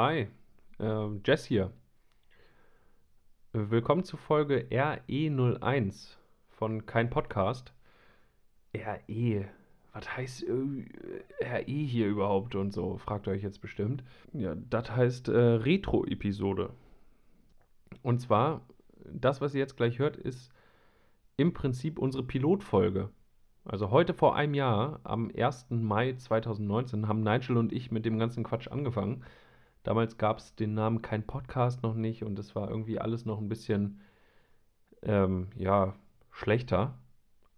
Hi, äh, Jess hier. Willkommen zu Folge RE01 von Kein Podcast. RE, was heißt äh, RE hier überhaupt und so, fragt ihr euch jetzt bestimmt. Ja, das heißt äh, Retro-Episode. Und zwar, das, was ihr jetzt gleich hört, ist im Prinzip unsere Pilotfolge. Also heute vor einem Jahr, am 1. Mai 2019, haben Nigel und ich mit dem ganzen Quatsch angefangen. Damals gab es den Namen kein Podcast noch nicht und es war irgendwie alles noch ein bisschen, ähm, ja, schlechter.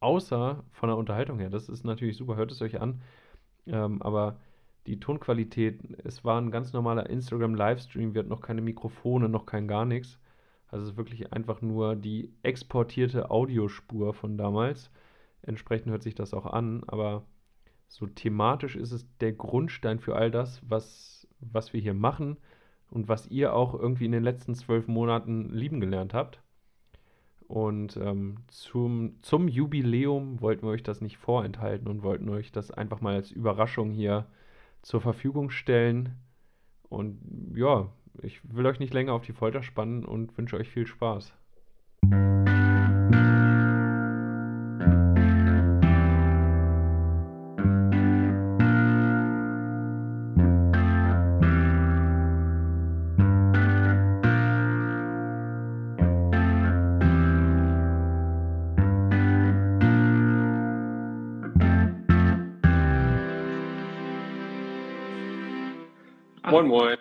Außer von der Unterhaltung her. Das ist natürlich super, hört es euch an. Ähm, aber die Tonqualität, es war ein ganz normaler Instagram-Livestream, wir hatten noch keine Mikrofone, noch kein gar nichts. Also es ist wirklich einfach nur die exportierte Audiospur von damals. Entsprechend hört sich das auch an, aber so thematisch ist es der Grundstein für all das, was, was wir hier machen und was ihr auch irgendwie in den letzten zwölf Monaten lieben gelernt habt. Und ähm, zum, zum Jubiläum wollten wir euch das nicht vorenthalten und wollten euch das einfach mal als Überraschung hier zur Verfügung stellen. Und ja, ich will euch nicht länger auf die Folter spannen und wünsche euch viel Spaß. Moin, moin.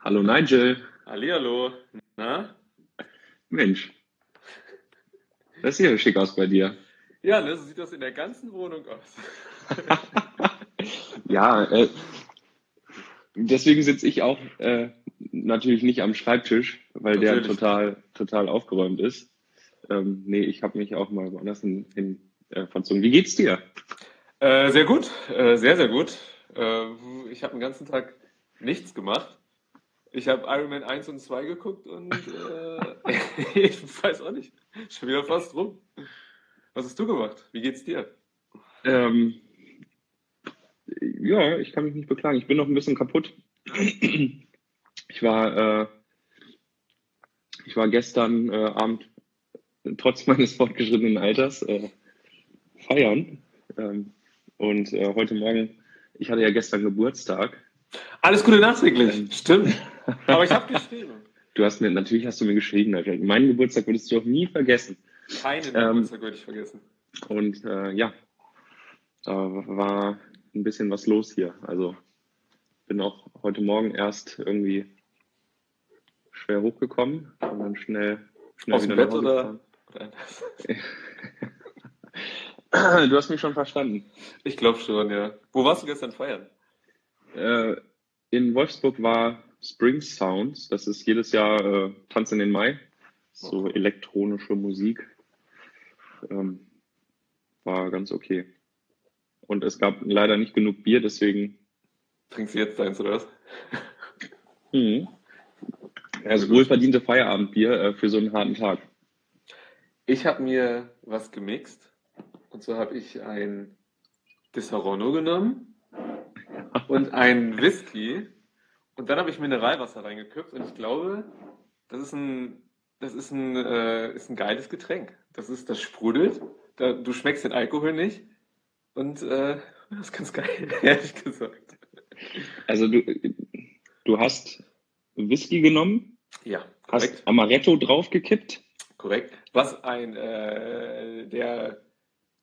Hallo Nigel. Hallihallo. Na? Mensch. Das sieht ja schick aus bei dir. Ja, ne, so sieht das in der ganzen Wohnung aus. Ja, äh, deswegen sitze ich auch äh, natürlich nicht am Schreibtisch, weil der Natürlich. total, total aufgeräumt ist. Ähm, nee, ich habe mich auch mal woanders hin, hin äh, verzogen. Wie geht's dir? Äh, sehr gut, äh, sehr, sehr gut. Äh, ich habe den ganzen Tag nichts gemacht. Ich habe Iron Man 1 und 2 geguckt und äh, ich weiß auch nicht. Schon wieder fast rum. Was hast du gemacht? Wie geht's dir? Ähm, ja, ich kann mich nicht beklagen. Ich bin noch ein bisschen kaputt. Ich war, äh, ich war gestern äh, Abend trotz meines fortgeschrittenen Alters äh, feiern. Ähm, und äh, heute Morgen, ich hatte ja gestern Geburtstag. Alles Gute nachträglich. Stimmt. Aber ich habe geschrieben. Du hast mir, natürlich hast du mir geschrieben, meinen Geburtstag würdest du auch nie vergessen. Keinen Ähm, Geburtstag würde ich vergessen. Und äh, ja, da war ein bisschen was los hier. Also bin auch heute Morgen erst irgendwie schwer hochgekommen und dann schnell, schnell Aus dem wieder Bett nach Hause oder? oder? Du hast mich schon verstanden. Ich glaube schon, ja. Wo warst du gestern feiern? Äh, in Wolfsburg war Spring Sounds. Das ist jedes Jahr äh, Tanz in den Mai. So elektronische Musik. Ähm, war ganz okay. Und es gab leider nicht genug Bier, deswegen Trinkst du jetzt deins oder was? Mhm. Also wohlverdiente Feierabendbier äh, für so einen harten Tag. Ich habe mir was gemixt. Und zwar habe ich ein Disaronno genommen und ein Whisky. Und dann habe ich Mineralwasser reingekippt. Und ich glaube, das ist ein, das ist ein, äh, ist ein geiles Getränk. Das ist, das sprudelt. Da, du schmeckst den Alkohol nicht. Und äh, das ist ganz geil, ehrlich gesagt. Also du, du hast Whisky genommen, Ja, hast korrekt. Amaretto draufgekippt. Korrekt. Was ein, äh, der,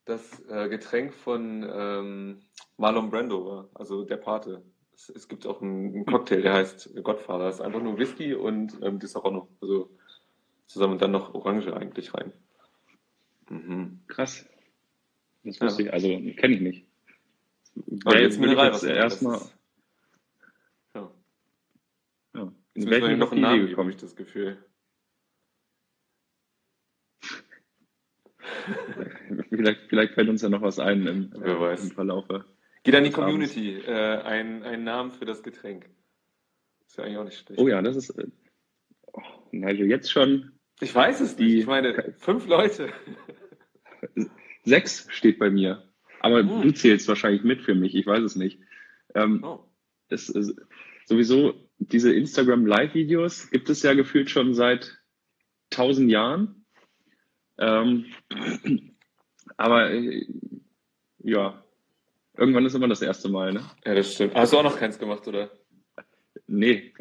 das äh, Getränk von ähm, Marlon Brando war, also der Pate. Es, es gibt auch einen, einen Cocktail, der heißt Godfather. Das ist einfach nur Whisky und ähm, Disaronno. Also zusammen und dann noch Orange eigentlich rein. Mhm. Krass. Das wusste ich, also kenne ich nicht. Aber Weil- jetzt Mineralwasser. das erstmal. Ja. Ja. Jetzt In welchen ihm noch einen Namen gekommen? ich das Gefühl. Vielleicht, vielleicht fällt uns ja noch was ein im, Wer äh, im Verlaufe. Geht an die. Community. Äh, ein, ein Namen für das Getränk. Ist ja eigentlich auch nicht schlecht. Oh ja, das ist. Äh, oh, Nigel, jetzt schon Ich weiß es nicht. Die- Ich meine, fünf Leute. sechs steht bei mir. Aber Hm. du zählst wahrscheinlich mit für mich, ich weiß es nicht. Ähm, Oh. es ist sowieso diese Instagram Live-Videos gibt es ja gefühlt schon seit tausend Jahren. Ähm, aber äh, ja, irgendwann ist immer das erste Mal, ne? Ja, das stimmt. Hast du auch noch keins gemacht, oder? Nee,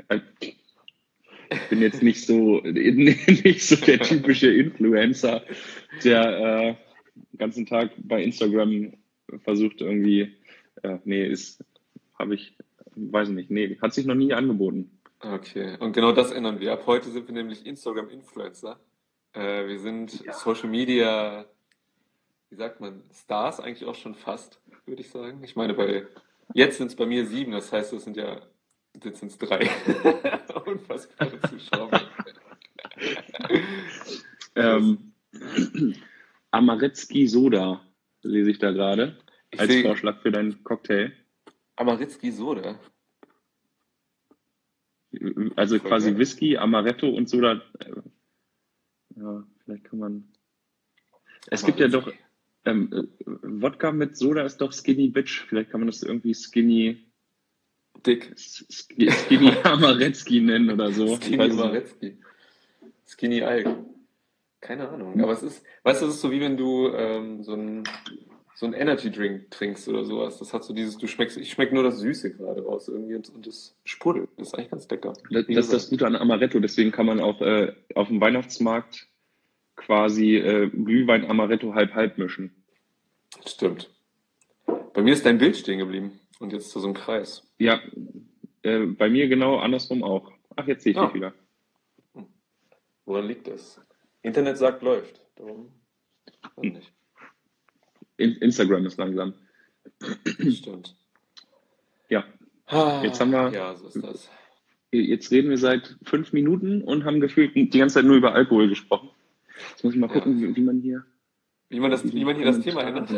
ich bin jetzt nicht so, nicht so der typische Influencer, der äh, den ganzen Tag bei Instagram versucht irgendwie, äh, nee, ist, habe ich, weiß nicht, nee, hat sich noch nie angeboten. Okay, und genau das ändern wir. Ab heute sind wir nämlich Instagram-Influencer. Äh, wir sind Ja. Social Media, wie sagt man, Stars eigentlich auch schon fast, würde ich sagen. Ich meine, bei jetzt sind es bei mir sieben, das heißt, es sind ja, jetzt sind es drei. Unfassbare Zuschauer. Ähm, Amaretski Soda lese ich da gerade als sehe Vorschlag für deinen Cocktail. Amaritski Soda. Also Voll quasi geil. Whisky, Amaretto und Soda. äh, Ja, vielleicht kann man. Es gibt ja doch ähm, äh, Wodka mit Soda ist doch Skinny Bitch. Vielleicht kann man das irgendwie Skinny Dick. Sk- Skinny Amaretski nennen oder so. Skinny. Amaretski. Skinny Alk. Keine Ahnung. Aber es ist, weißt du, es ist so wie wenn du ähm, so ein so ein Energy Drink trinkst oder sowas. Das hat so dieses, du schmeckst, ich schmeck nur das Süße gerade raus irgendwie und, und das sprudelt. Das ist eigentlich ganz lecker. Das, das ist das. Gute an Amaretto. Deswegen kann man auch äh, auf dem Weihnachtsmarkt quasi äh, Glühwein Amaretto halb halb mischen. Stimmt. Bei mir ist dein Bild stehen geblieben und jetzt so so ein Kreis. Ja, äh, bei mir genau andersrum auch. Ach, jetzt sehe ich Ah. dich wieder. Woran liegt das? Internet sagt läuft. Darum. weiß nicht. In Instagram ist langsam. Stimmt. Ja, Ah, Jetzt haben wir- Ja, so ist das. jetzt reden wir seit fünf Minuten und haben gefühlt die ganze Zeit nur über Alkohol gesprochen. Jetzt muss ich mal Ja. gucken, wie, wie man hier. Wie man das, wie man hier das Thema ändert.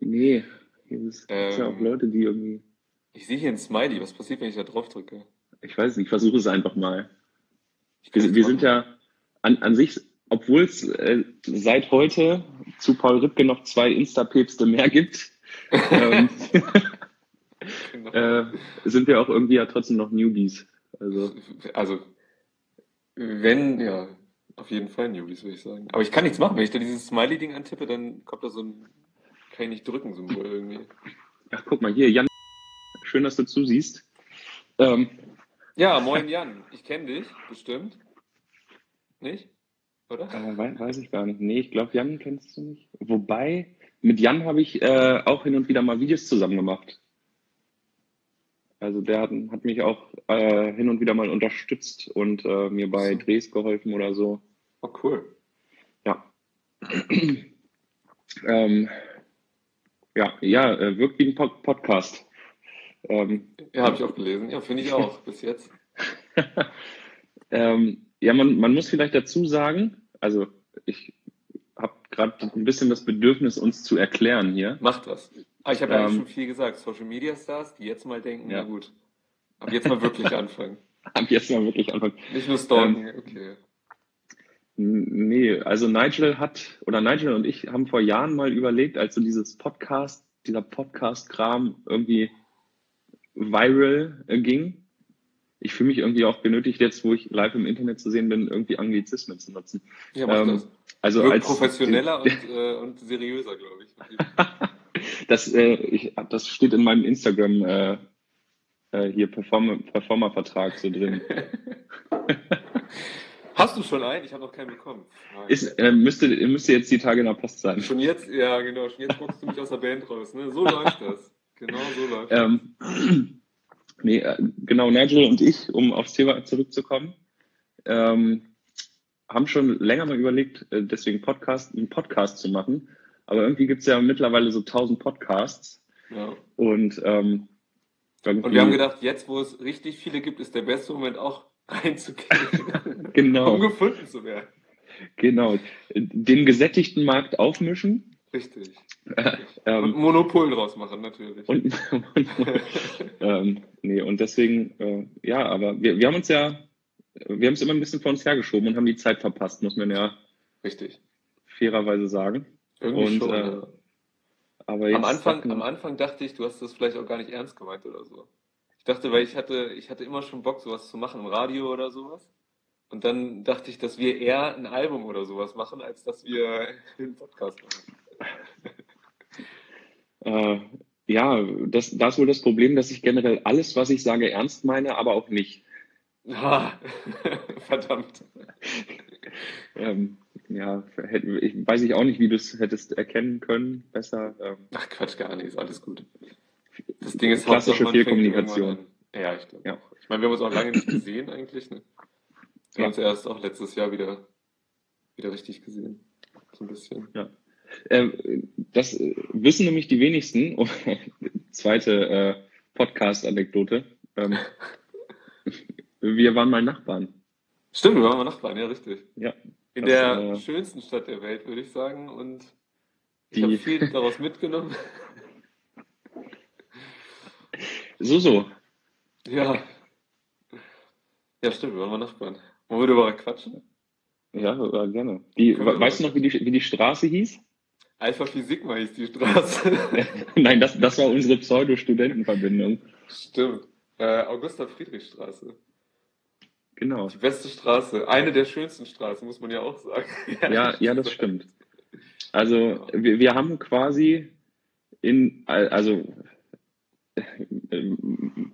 Nee, hier ist, gibt's ja auch Ähm. Leute, die irgendwie. Ich sehe hier ein Smiley. Was passiert, wenn ich da drauf drücke? Ich weiß nicht, ich versuche es einfach mal. Wir, wir sind ja an, an sich, obwohl es äh, seit heute zu Paul Ripke noch zwei Insta-Päpste mehr gibt, ähm, Genau. äh, sind wir auch irgendwie ja trotzdem noch Newbies. Also, Also, wenn, ja, auf jeden Fall Newbies, würde ich sagen. Aber ich kann nichts machen. Wenn ich da dieses Smiley-Ding antippe, dann kommt da so ein, kann ich nicht drücken, Symbol irgendwie. ach guck mal hier, Jan, schön, dass du zusiehst. Ähm, Ja, moin Jan. Ich kenne dich, bestimmt. Nicht? Oder? äh, weiß, weiß ich gar nicht. Nee, ich glaube, Jan kennst du nicht. Wobei, mit Jan habe ich äh, auch hin und wieder mal Videos zusammen gemacht. Also der hat, hat mich auch äh, hin und wieder mal unterstützt und äh, mir bei. Drehs geholfen oder so. Oh, cool. Ja. ähm, ja, ja, äh, wirkt wie ein Pod Podcast. Ähm, Ja, habe ich auch gelesen. Ja, finde ich auch, bis jetzt. ähm, ja, man, man muss vielleicht dazu sagen, also ich habe gerade ein bisschen das Bedürfnis, uns zu erklären hier. Macht was. Ah, ich habe ja eigentlich Ähm, schon viel gesagt. Social Media Stars, die jetzt mal denken, Ja. na gut. Aber jetzt mal wirklich anfangen. Ab jetzt mal wirklich anfangen. Nicht nur stalken, okay. Nee, also Nigel hat, oder Nigel und ich haben vor Jahren mal überlegt, als so dieses Podcast, dieser Podcast-Kram irgendwie viral äh, ging. Ich fühle mich irgendwie auch genötigt, jetzt, wo ich live im Internet zu sehen bin, irgendwie Anglizismen zu nutzen. Ja, macht Ähm, das. Also Wirkt als professioneller und, äh, und seriöser, glaube ich. das, äh, ich, das steht in meinem Instagram äh, äh, hier Performer, Performer-Vertrag so drin. Hast du schon einen? Ich habe noch keinen bekommen. Ist, äh, müsste, müsste jetzt die Tage in der Post sein. Schon jetzt, ja genau, schon jetzt boxst du mich aus der Band raus. Ne? So läuft das. Genau so läuft das. Ähm, nee, äh, genau, Nigel und ich, um aufs Thema zurückzukommen, ähm, haben schon länger mal überlegt, äh, deswegen Podcast, einen Podcast zu machen. Aber irgendwie gibt es ja mittlerweile so tausend Podcasts. Ja. Und, ähm, Und wir haben gedacht, jetzt, wo es richtig viele gibt, ist der beste Moment auch reinzugehen, Genau. um gefunden zu werden. genau, den gesättigten Markt aufmischen. Richtig. Äh, Und ähm, Monopol draus machen, natürlich. und, ähm, nee, und deswegen, äh, ja, aber wir, wir haben uns ja, wir haben es immer ein bisschen vor uns hergeschoben und haben die Zeit verpasst, muss man ja Richtig. fairerweise sagen. Irgendwie Und, schon. äh, ja. Aber jetzt Am Anfang, hatten- am Anfang dachte ich, du hast das vielleicht auch gar nicht ernst gemeint oder so. Ich dachte, weil ich hatte, ich hatte immer schon Bock, sowas zu machen im Radio oder sowas. Und dann dachte ich, dass wir eher ein Album oder sowas machen, als dass wir einen Podcast machen. Äh, ja, das, da ist wohl das Problem, dass ich generell alles, was ich sage, ernst meine, aber auch nicht. Ah, verdammt. Ähm, ja, hätte, ich weiß ich auch nicht, wie du es hättest erkennen können. Besser. Ähm, Ach Quatsch, gar nicht, ist alles gut. Das Ding ist Klassische Fehlkommunikation. Ja, ich glaube Ja. Ich meine, wir haben uns auch lange nicht gesehen eigentlich. Ne? Wir Ja. haben uns erst auch letztes Jahr wieder, wieder richtig gesehen. So ein bisschen. Ähm, das äh, wissen nämlich die wenigsten. Zweite äh, Podcast-Anekdote. Ähm, wir waren mal Nachbarn. Stimmt, wir waren mal Nachbarn, ja, richtig. Ja. In Das, der äh, schönsten Stadt der Welt, würde ich sagen. Und ich habe viel daraus mitgenommen. So, so. Ja. Ja, stimmt, wir waren mal Nachbarn. Wollen wir darüber quatschen? Ja, äh, gerne. Die, Können weißt du noch, wie die, wie die Straße hieß? Alpha Phi Sigma hieß die Straße. Nein, das, das war unsere Pseudo-Studentenverbindung. Stimmt. Äh, Augusta-Friedrich-Straße. Genau. Die beste Straße. Eine der schönsten Straßen, muss man ja auch sagen. Ja, ja, das stimmt. Also wir, wir haben quasi in, also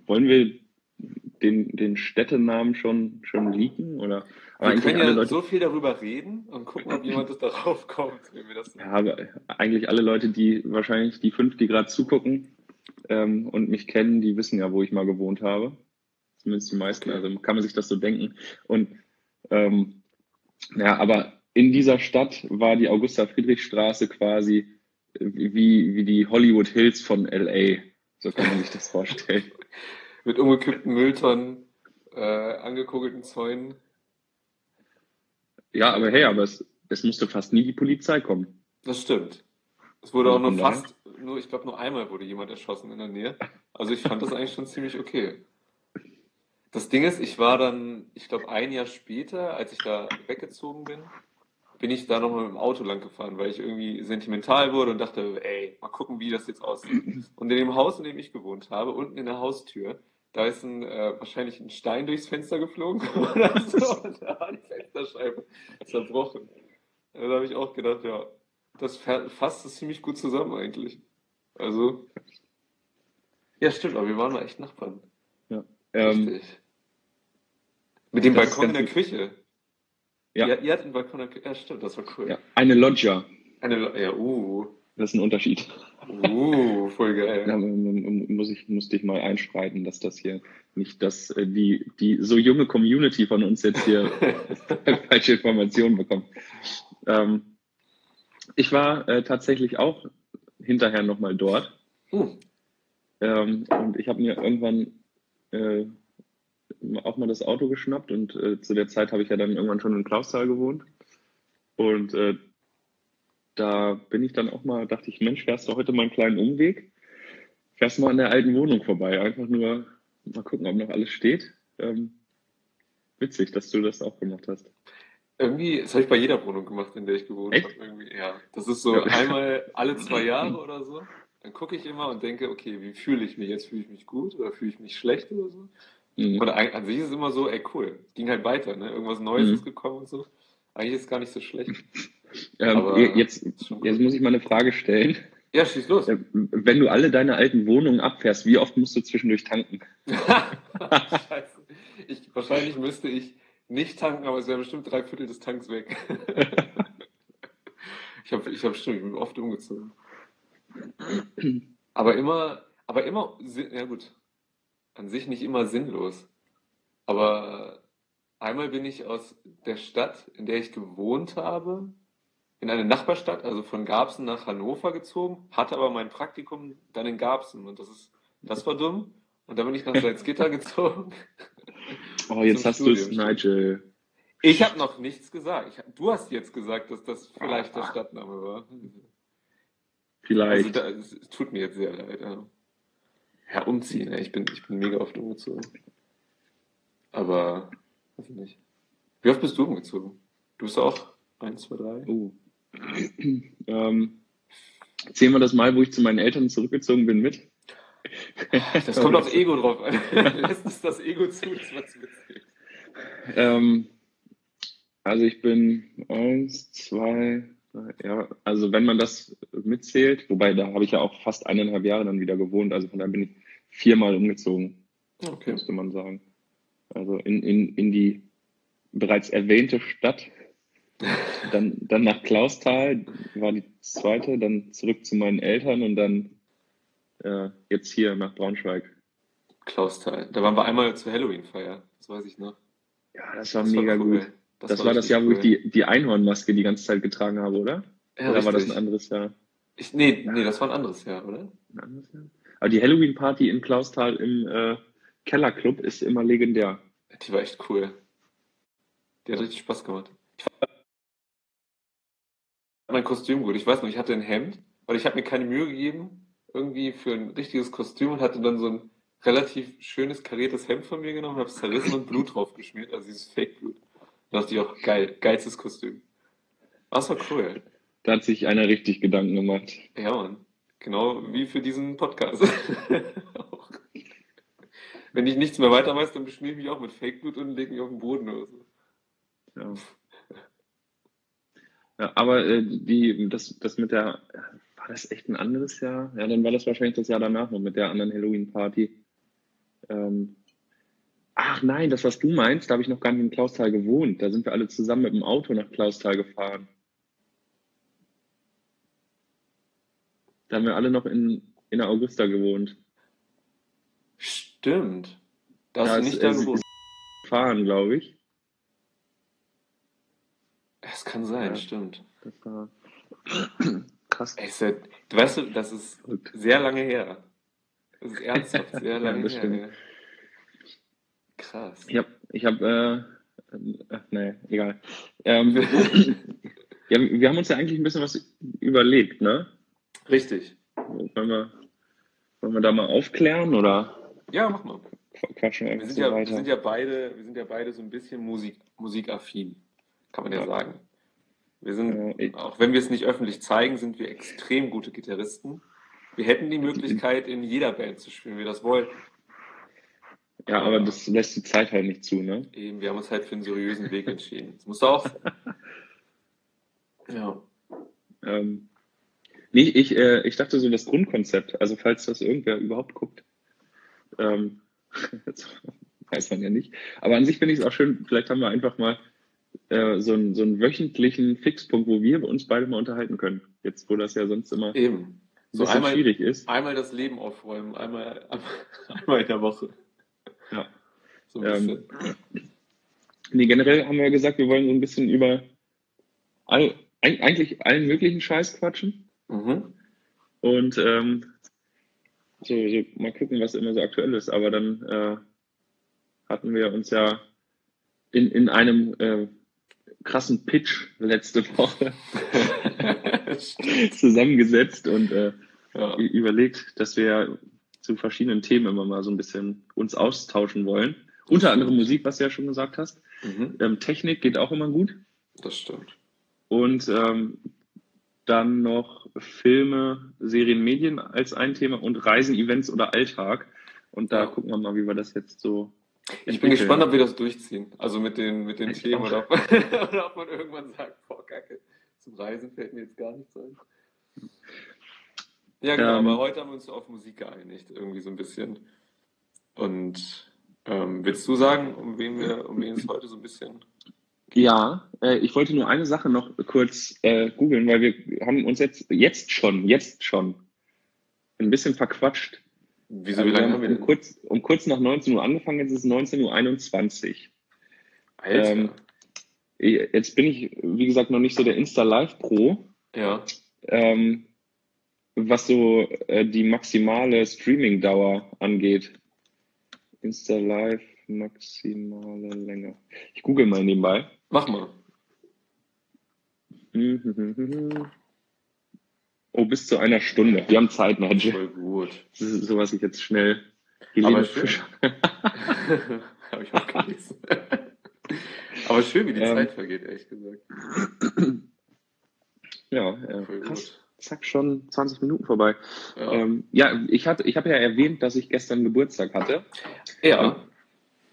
wollen wir den, den Städtenamen schon, schon leaken? Oder aber Wir können ja Leute, so viel darüber reden und gucken, ob jemand das darauf kommt, wenn wir das ja, aber eigentlich alle Leute, die wahrscheinlich die fünf, die gerade zugucken ähm, und mich kennen, die wissen ja, wo ich mal gewohnt habe. Zumindest die meisten, Okay. also kann man sich das so denken. Und ähm, ja, aber in dieser Stadt war die Augusta-Friedrich-Straße quasi wie, wie die Hollywood Hills von LA. So kann man sich das vorstellen. mit umgekippten Mülltonnen, äh, angekugelten Zäunen. Ja, aber hey, aber es, es musste fast nie die Polizei kommen. Das stimmt. Es wurde auch nur fast, nur, ich glaube, nur einmal wurde jemand erschossen in der Nähe. Also ich fand das eigentlich schon ziemlich okay. Das Ding ist, ich war dann, ich glaube, ein Jahr später, als ich da weggezogen bin, bin ich da nochmal mit dem Auto lang gefahren, weil ich irgendwie sentimental wurde und dachte, ey, mal gucken, wie das jetzt aussieht. Und in dem Haus, in dem ich gewohnt habe, unten in der Haustür, da ist ein, äh, wahrscheinlich ein Stein durchs Fenster geflogen oder so. Und da war die Fensterscheibe zerbrochen. Da habe ich auch gedacht, ja, das fa- fasst es ziemlich gut zusammen eigentlich. Also, ja, stimmt, aber wir waren mal echt Nachbarn. Ähm, Richtig. Mit dem das Balkon in der Küche. Ja. Ihr, ihr hattet einen Balkon. Ja, stimmt, das war cool. ja, eine Loggia, Eine, Lo- ja, uh, das ist ein Unterschied. uh, voll geil. Ja, muss ich, musste ich mal einschreiten, dass das hier nicht, dass äh, die, die so junge Community von uns jetzt hier falsche Informationen bekommt. Ähm, ich war äh, tatsächlich auch hinterher nochmal dort Uh, ähm, und ich habe mir irgendwann äh, auch mal das Auto geschnappt und äh, zu der Zeit habe ich ja dann irgendwann schon in Klausthal gewohnt und äh, da bin ich dann auch mal, dachte ich, Mensch, fährst du heute mal einen kleinen Umweg? Fährst mal an der alten Wohnung vorbei, einfach nur mal gucken, ob noch alles steht. Ähm, witzig, dass du das auch gemacht hast. irgendwie, das habe ich bei jeder Wohnung gemacht, in der ich gewohnt habe. Irgendwie, ja. Das ist so Ja. einmal alle zwei Jahre oder so. Dann gucke ich immer und denke, okay, wie fühle ich mich jetzt? Fühle ich mich gut oder fühle ich mich schlecht oder so? Mhm. Und an sich ist es immer so, ey, cool. Ging halt weiter, ne? Irgendwas Neues Mhm. ist gekommen und so. Eigentlich ist es gar nicht so schlecht. Ähm, jetzt, jetzt muss ich mal eine Frage stellen. Ja, schieß los. Wenn du alle deine alten Wohnungen abfährst, wie oft musst du zwischendurch tanken? Scheiße. Ich, wahrscheinlich müsste ich nicht tanken, aber es wäre bestimmt drei Viertel des Tanks weg. ich habe ich hab stimmt, ich bin oft umgezogen. Aber immer, aber immer, ja gut, an sich nicht immer sinnlos. Aber einmal bin ich aus der Stadt, in der ich gewohnt habe, in eine Nachbarstadt, also von Garbsen nach Hannover gezogen, hatte aber mein Praktikum dann in Garbsen und das ist, das war dumm. Und dann bin ich nach Salzgitter gezogen. Oh, jetzt hast du es. Nigel. Ich habe noch nichts gesagt. Hab- du hast jetzt gesagt, dass das vielleicht der Stadtname war. Also Vielleicht. da, es, es tut mir jetzt sehr leid. Ja, ja umziehen. ey. Ich bin, ich bin mega oft umgezogen. Aber, weiß ich nicht. Wie oft bist du umgezogen? Du bist auch eins, zwei, drei? Oh. ähm, zählen wir das mal, wo ich zu meinen Eltern zurückgezogen bin, mit? Das kommt aufs Ego drauf an. Lässt es das Ego zu, es mitzählt. Ähm, also ich bin eins, zwei, ja, also wenn man das mitzählt, wobei da habe ich ja auch fast eineinhalb Jahre dann wieder gewohnt, also von da bin ich viermal umgezogen, Okay. müsste man sagen. Also in, in, in die bereits erwähnte Stadt, dann, dann nach Klausthal war die zweite, dann zurück zu meinen Eltern und dann äh, jetzt hier nach Braunschweig. Klausthal. Da waren wir einmal zur Halloween-Feier. Das weiß ich noch. Ja, das war Das mega cool. gut. Das, war das richtig Jahr, wo ich cool. die, die Einhornmaske die ganze Zeit getragen habe, oder? Ja, oder war das ein anderes Jahr? Ich, nee, nee, das war ein anderes Jahr, oder? Ein anderes Jahr? Aber die Halloween-Party in Klausthal im äh, Kellerclub ist immer legendär. Die war echt cool. Die hat richtig Spaß gemacht. Ich fand mein Kostüm gut. Ich weiß noch, ich hatte ein Hemd, weil ich habe mir keine Mühe gegeben, irgendwie für ein richtiges Kostüm und hatte dann so ein relativ schönes kariertes Hemd von mir genommen, habe es zerrissen und Blut drauf geschmiert, also dieses Fake-Blut. Da dachte ich auch, geil, geilstes Kostüm. Das war cool. Da hat sich einer richtig Gedanken gemacht. Ja, Mann. Genau wie für diesen Podcast. Wenn ich nichts mehr weiter weiß, dann beschmiere ich mich auch mit Fake-Blut und lege mich auf den Boden oder so. Ja. Ja, aber äh, die, das, das mit der, war das echt ein anderes Jahr? Ja, dann war das wahrscheinlich das Jahr danach noch mit der anderen Halloween-Party. Ähm, ach nein, das, was du meinst, da habe ich noch gar nicht in Klausthal gewohnt. Da sind wir alle zusammen mit dem Auto nach Klausthal gefahren. Da haben wir alle noch in, in der Augusta gewohnt. Stimmt. Da hast Ja, du nicht da gewohnt. Fahren, glaube ich. Es kann sein, Ja. stimmt. Das war krass. Ey, ist ja, du weißt, du, das ist sehr lange her. Das ist ernsthaft sehr Ja, lange das her. Krass. Ich habe, ich hab, äh, ach, nee, egal. Ähm, ja, wir haben uns ja eigentlich ein bisschen was überlegt, ne? Richtig. Wollen wir, wollen wir da mal aufklären oder Ja, mach mal. quatschen wir Wir sind, so ja, wir, sind ja beide, wir sind ja beide so ein bisschen Musik, musikaffin, kann man ja Ja. sagen. Wir sind, Ja, auch wenn wir es nicht öffentlich zeigen, sind wir extrem gute Gitarristen. Wir hätten die Möglichkeit, in jeder Band zu spielen, wie wir das wollten. Ja, aber das lässt die Zeit halt nicht zu, ne? Eben, wir haben uns halt für einen seriösen Weg entschieden. Das muss auch. Ja. Ähm, nee, ich, äh, ich dachte so das Grundkonzept, also falls das irgendwer überhaupt guckt, ähm, weiß man ja nicht. Aber an sich finde ich es auch schön, vielleicht haben wir einfach mal äh, so, einen, so einen wöchentlichen Fixpunkt, wo wir uns beide mal unterhalten können. Jetzt, wo das ja sonst immer Eben. So einmal, schwierig ist. einmal das Leben aufräumen, einmal, einmal in der Woche. Ja. So Ähm. Nee, generell haben wir ja gesagt, wir wollen so ein bisschen über all, eig- eigentlich allen möglichen Scheiß quatschen. Mhm. Und ähm, so, so mal gucken, was immer so aktuell ist. Aber dann äh, hatten wir uns ja in, in einem äh, krassen Pitch letzte Woche zusammengesetzt und äh, ja. überlegt, dass wir zu verschiedenen Themen immer mal so ein bisschen uns austauschen wollen. Unter anderem Musik, was du ja schon gesagt hast. Mhm. Ähm, Technik geht auch immer gut. Das stimmt. Und ähm, dann noch Filme, Serien, Medien als ein Thema und Reisen, Events oder Alltag. Und da Ja. gucken wir mal, wie wir das jetzt so. Ich bin gespannt, ob wir das durchziehen. Also mit den, mit den Ich Themen oder ob, oder ob man irgendwann sagt, boah, Kacke, zum Reisen fällt mir jetzt gar nichts ein. Ja, genau, Ähm. aber heute haben wir uns auf Musik geeinigt, irgendwie so ein bisschen. Und ähm, willst du sagen, um wen wir, um wen es heute so ein bisschen Ja, äh, ich wollte nur eine Sache noch kurz äh, googeln, weil wir haben uns jetzt, jetzt schon, jetzt schon ein bisschen verquatscht. Wieso, Also wie lange haben wir um, denn? kurz, um kurz nach 19 Uhr angefangen, jetzt ist es 19.21 Uhr. Alter. ähm, Jetzt bin ich, wie gesagt, noch nicht so der Insta-Live-Pro. ja. ähm, was so äh, die maximale Streaming-Dauer angeht. Insta Live maximale Länge. Ich google mal nebenbei. Mach mal. Oh, bis zu einer Stunde. Wir haben Zeit, Nigel. Voll gut. Das ist so, was ich jetzt schnell schön. Fischer. Habe ich auch gelesen. Aber schön, wie die Ähm. Zeit vergeht, ehrlich gesagt. Ja, ja Voll krass. gut. Zack, schon 20 Minuten vorbei. Ja. Ähm, ja, ich hatte, ich habe ja erwähnt, dass ich gestern Geburtstag hatte. ja.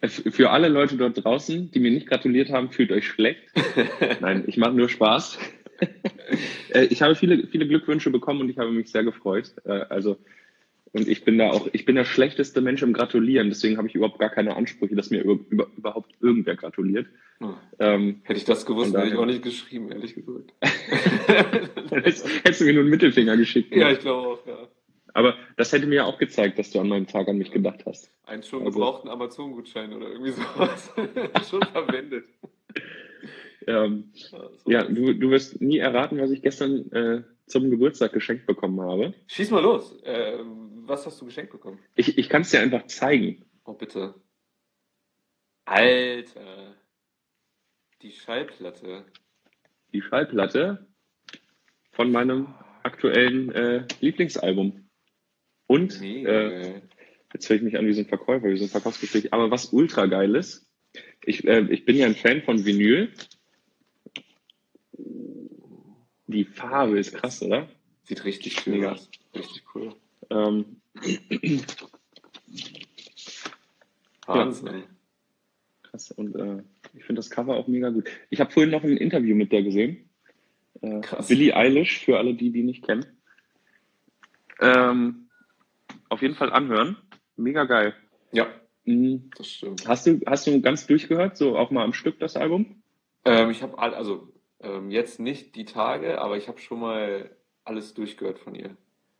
F- Für alle Leute dort draußen, die mir nicht gratuliert haben, fühlt euch schlecht. Nein, ich mache nur Spaß. Äh, ich habe viele, viele Glückwünsche bekommen und ich habe mich sehr gefreut. Äh, Also, und ich bin da auch, ich bin der schlechteste Mensch im Gratulieren, deswegen habe ich überhaupt gar keine Ansprüche, dass mir über, über, überhaupt irgendwer gratuliert. Hm. Ähm, Hätte ich das gewusst, hätte ich auch nicht geschrieben, ehrlich gesagt. hättest, du mir nur einen Mittelfinger geschickt. ja, ich glaube auch, ja. Aber das hätte mir ja auch gezeigt, dass du an meinem Tag an mich gedacht hast. Einen schon Also- gebrauchten Amazon-Gutschein oder irgendwie sowas. schon verwendet. Ähm, Ja, ja, du, du wirst nie erraten, was ich gestern äh, zum Geburtstag geschenkt bekommen habe. Schieß mal los. Äh, was hast du geschenkt bekommen? Ich, ich kann es dir einfach zeigen. Oh, bitte. Alter. Die Schallplatte. Die Schallplatte von meinem aktuellen äh, Lieblingsalbum. Und Mega äh, jetzt höre ich mich an wie so ein Verkäufer, wie so ein Verkaufsgespräch. Aber was ultra geil ist, ich, äh, ich bin ja ein Fan von Vinyl. Die Farbe ist krass, oder? Sieht richtig schön Mega. aus. Richtig cool. Ähm, Wahnsinn. krass. Und äh, ich finde das Cover auch mega gut. Ich habe vorhin noch ein Interview mit der gesehen. Äh, Krass. Billie Eilish, für alle, die die nicht kennen. Ähm, auf jeden Fall anhören. Mega geil. Ja, Mhm. das stimmt. Hast du, hast du ganz durchgehört, so auch mal am Stück das Album? Ähm, ich habe all, also ähm, jetzt nicht die Tage, aber ich habe schon mal alles durchgehört von ihr.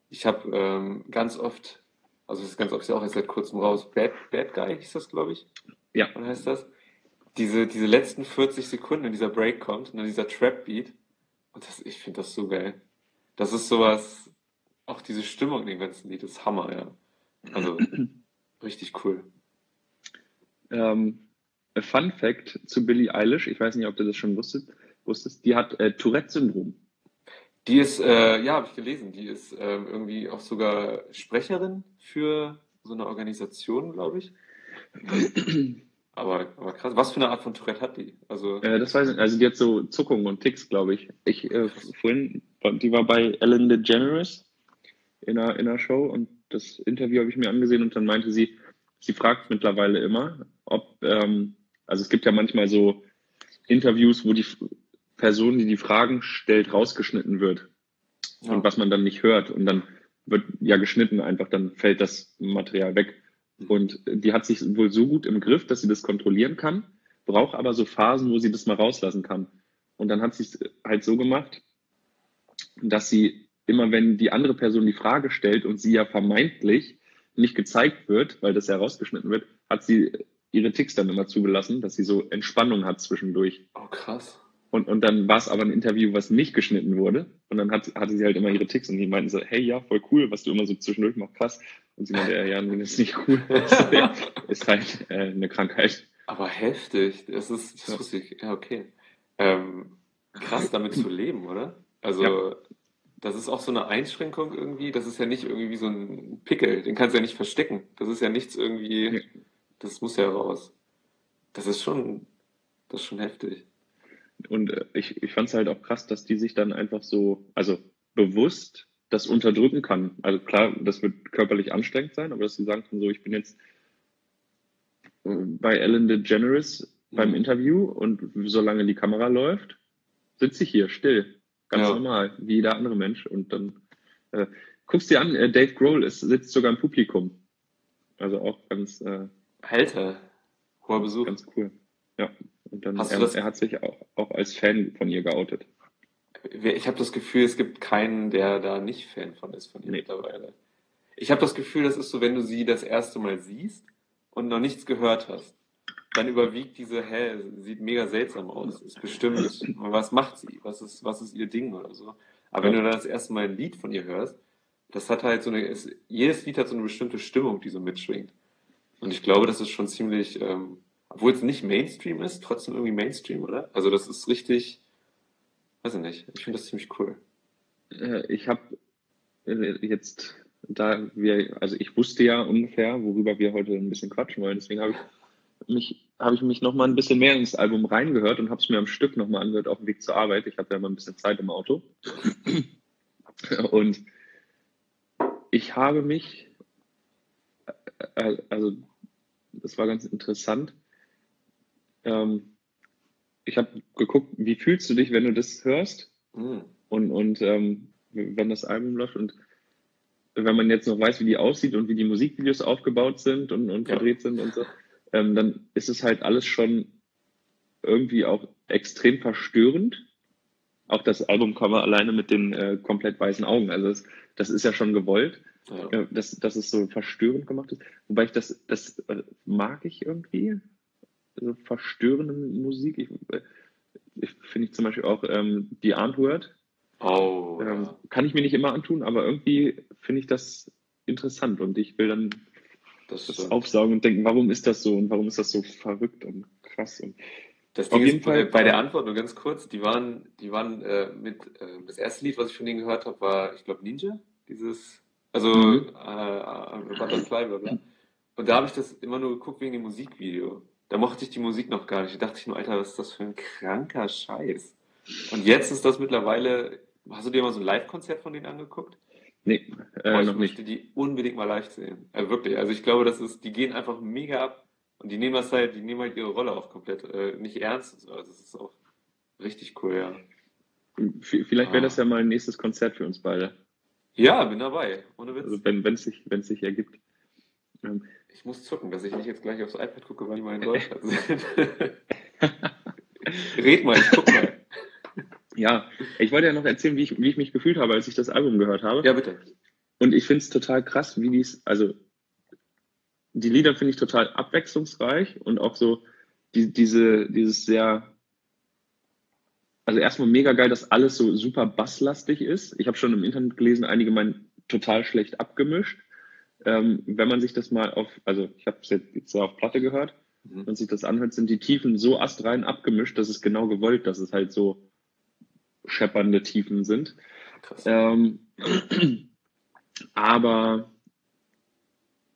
Ich habe ähm, ganz oft, also das ist ganz oft ja auch erst seit kurzem raus, Bad, Bad Guy hieß das, glaube ich. Ja. Oder heißt das? Diese, diese letzten 40 Sekunden, wenn dieser Break kommt und dann dieser Trap-Beat. Und das, ich finde das so geil. Das ist sowas, auch diese Stimmung in dem ganzen Lied ist Hammer, ja. Also richtig cool. Ähm, a Fun Fact zu Billie Eilish, ich weiß nicht, ob du das schon wusstest, wusstest die hat äh, Tourette-Syndrom. Die ist, äh, ja, habe ich gelesen, die ist ähm, irgendwie auch sogar Sprecherin für so eine Organisation, glaube ich. Aber, aber krass, was für eine Art von Tourette hat die? Also, Äh, das weiß ich nicht. Also die hat so Zuckungen und Ticks, glaube ich. Ich äh, vorhin, die war bei Ellen DeGeneres in einer, in einer Show und das Interview habe ich mir angesehen und dann meinte sie, sie fragt mittlerweile immer, ob, ähm, also es gibt ja manchmal so Interviews, wo die Person, die die Fragen stellt, rausgeschnitten wird ja. und was man dann nicht hört und dann wird ja geschnitten einfach, dann fällt das Material weg. Und die hat sich wohl so gut im Griff, dass sie das kontrollieren kann, braucht aber so Phasen, wo sie das mal rauslassen kann. Und dann hat sie es halt so gemacht, dass sie immer, wenn die andere Person die Frage stellt und sie ja vermeintlich nicht gezeigt wird, weil das ja rausgeschnitten wird, hat sie ihre Ticks dann immer zugelassen, dass sie so Entspannung hat zwischendurch. Oh, krass. Und, und dann war es aber ein Interview, was nicht geschnitten wurde. Und dann hat, hatte sie halt immer ihre Ticks und die meinten so, hey, ja, voll cool, was du immer so zwischendurch machst, krass. Und sie meinte, ja, ja, nee, das ist nicht cool. Das ist halt äh, eine Krankheit. Aber heftig, das ist, das Ja. wusste ich, ja, okay. Ähm, krass damit zu leben, oder? Also, Ja. das ist auch so eine Einschränkung irgendwie, das ist ja nicht irgendwie wie so ein Pickel, den kannst du ja nicht verstecken. Das ist ja nichts irgendwie, das muss ja raus. Das ist schon, das ist schon heftig. Und äh, ich, ich fand es halt auch krass, dass die sich dann einfach so, also bewusst das unterdrücken kann. Also klar, das wird körperlich anstrengend sein, aber dass sie sagen kann, so, ich bin jetzt äh, bei Ellen DeGeneres beim Mhm. Interview und solange die Kamera läuft, sitze ich hier still. Ganz Ja. normal, wie jeder andere Mensch. Und dann äh, guckst dir an, äh, Dave Grohl ist, sitzt sogar im Publikum. Also auch ganz, äh, Alter, hoher Besuch. ganz cool. Ja. Und dann, Hast er, das- er hat sich auch, auch als Fan von ihr geoutet. Ich habe das Gefühl, es gibt keinen, der da nicht Fan von ist von ihr Nee. mittlerweile. Ich habe das Gefühl, das ist so, wenn du sie das erste Mal siehst und noch nichts gehört hast, dann überwiegt diese, hä, sieht mega seltsam aus, ist bestimmt, was macht sie, was ist, was ist ihr Ding oder so. Aber wenn Ja. du dann das erste Mal ein Lied von ihr hörst, das hat halt so eine, es, jedes Lied hat so eine bestimmte Stimmung, die so mitschwingt. Und ich glaube, das ist schon ziemlich, ähm, obwohl es nicht Mainstream ist, trotzdem irgendwie Mainstream, oder? Also das ist richtig, weiß ich nicht, ich finde das ziemlich cool. Äh, Ich habe äh, jetzt, da wir, also ich wusste ja ungefähr, worüber wir heute ein bisschen quatschen wollen, deswegen habe ich mich, habe ich mich noch mal ein bisschen mehr ins Album reingehört und habe es mir am Stück noch mal angehört auf dem Weg zur Arbeit. Ich hatte ja mal ein bisschen Zeit im Auto. Und ich habe mich, äh, also das war ganz interessant. Ähm, ich habe geguckt, wie fühlst du dich, wenn du das hörst? Mhm. Und, und ähm, wenn das Album läuft und wenn man jetzt noch weiß, wie die aussieht und wie die Musikvideos aufgebaut sind und, und Ja. verdreht sind und so, ähm, dann ist es halt alles schon irgendwie auch extrem verstörend. Auch das Albumcover alleine mit den äh, komplett weißen Augen. Also das, das ist ja schon gewollt, Ja. äh, dass, dass es so verstörend gemacht ist. Wobei ich das, das äh, mag ich irgendwie. So verstörende Musik. Ich, äh, ich finde ich zum Beispiel auch ähm, die Arndt Word. Oh, Ähm, ja. kann ich mir nicht immer antun, aber irgendwie finde ich das interessant und ich will dann Das, das aufsaugen und denken, warum ist das so und warum ist das so verrückt und krass und Das Auf Ding jeden ist, Fall- bei, der Antwort nur ganz kurz, die waren, die waren äh, mit, äh, das erste Lied, was ich von denen gehört habe, war, ich glaube, Ninja, dieses, also Mhm. äh, äh, Butterfly, bla bla. Und da habe ich das immer nur geguckt wegen dem Musikvideo. Da mochte ich die Musik noch gar nicht. Da dachte ich nur, Alter, was ist das für ein kranker Scheiß. Und jetzt ist das mittlerweile, hast du dir mal so ein Live-Konzert von denen angeguckt? nee, Boah, äh, ich noch nicht. möchte die unbedingt mal live sehen. Äh, wirklich. Also ich glaube, das ist, die gehen einfach mega ab und die nehmen das halt, die nehmen halt ihre Rolle auch komplett äh, nicht ernst. so. Also das ist auch richtig cool, ja. Vielleicht wäre Ah. das ja mal ein nächstes Konzert für uns beide, Ja, bin dabei. Ohne Witz. also wenn es sich, wenn es sich ergibt. Ähm, Ich muss zucken, dass ich nicht jetzt gleich aufs iPad gucke, wann die mal in Deutschland sind. Red mal, ich guck mal. ja, ich wollte ja noch erzählen, wie ich, wie ich mich gefühlt habe, als ich das Album gehört habe. Ja, bitte. Und ich finde es total krass, wie dies, also die Lieder finde ich total abwechslungsreich und auch so die, diese, dieses sehr, also erstmal mega geil, dass alles so super basslastig ist. Ich habe schon im Internet gelesen, einige meinen total schlecht abgemischt. Ähm, wenn man sich das mal auf, also ich habe es jetzt, jetzt auf Platte gehört, Mhm. wenn man sich das anhört, sind die Tiefen so astrein abgemischt, dass es genau gewollt, dass es halt so scheppernde Tiefen sind. Ähm, aber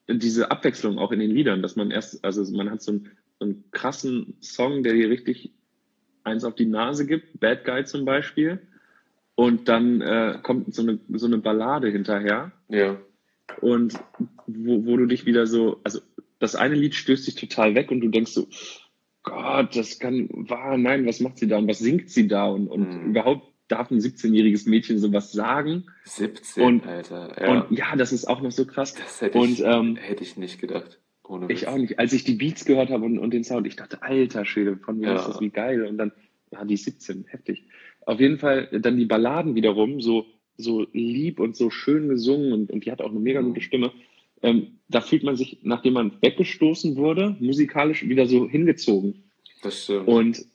diese Abwechslung auch in den Liedern, dass man erst, also man hat so einen, so einen krassen Song, der dir richtig eins auf die Nase gibt, Bad Guy zum Beispiel, und dann äh, kommt so eine, so eine Ballade hinterher Ja. Und wo, wo du dich wieder so, also das eine Lied stößt dich total weg und du denkst so, Gott, das kann, wahr, nein, was macht sie da und was singt sie da und, und Mhm. überhaupt darf ein 17-jähriges Mädchen sowas sagen 17, Und- Alter. Ja. und ja, das ist auch noch so krass. das hätte ich, und, ähm, hätte ich nicht gedacht. Ohne Ich auch nicht. Als ich die Beats gehört habe und, und den Sound, ich dachte, alter Schwede, von mir Ja. ist das wie geil. Und dann, ja, die 17, heftig. Auf jeden Fall dann die Balladen wiederum, so, so lieb und so schön gesungen und, und die hat auch eine mega gute Stimme. Ähm, da fühlt man sich, nachdem man weggestoßen wurde, musikalisch wieder so hingezogen. Das stimmt. Und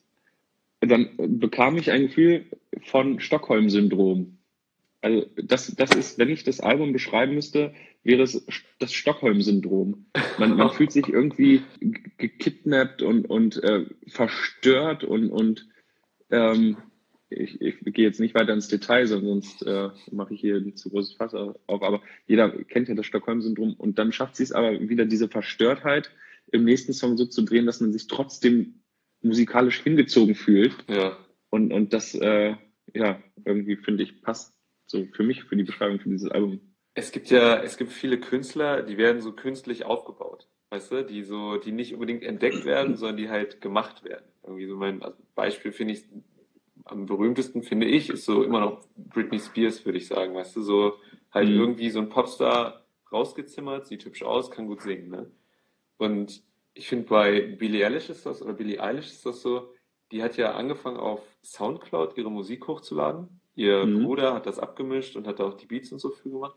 dann bekam ich ein Gefühl von Stockholm-Syndrom. Also das, das ist, wenn ich das Album beschreiben müsste, wäre es das Stockholm-Syndrom. Man, man fühlt sich irgendwie ge- gekidnappt und, und äh, verstört und, und ähm, ich, ich gehe jetzt nicht weiter ins Detail, sonst äh, mache ich hier ein zu großes Fass auf. Aber jeder kennt ja das Stockholm-Syndrom und dann schafft sie es aber wieder diese Verstörtheit im nächsten Song so zu drehen, dass man sich trotzdem musikalisch hingezogen fühlt. ja. Und, und das, äh, ja, irgendwie finde ich, passt so für mich, für die Beschreibung für dieses Album. Es gibt ja, es gibt viele Künstler, die werden so künstlich aufgebaut, weißt du, die so, die nicht unbedingt entdeckt werden, sondern die halt gemacht werden. Irgendwie so mein also Beispiel finde ich am berühmtesten finde ich ist so immer noch Britney Spears, würde ich sagen, weißt du, so halt Mhm. irgendwie so ein Popstar rausgezimmert, sieht hübsch aus, kann gut singen, ne? Und ich finde bei Billie Eilish ist das oder Billie Eilish ist das so, die hat ja angefangen auf Soundcloud ihre Musik hochzuladen. Ihr Mhm. Bruder hat das abgemischt und hat da auch die Beats und so für gemacht.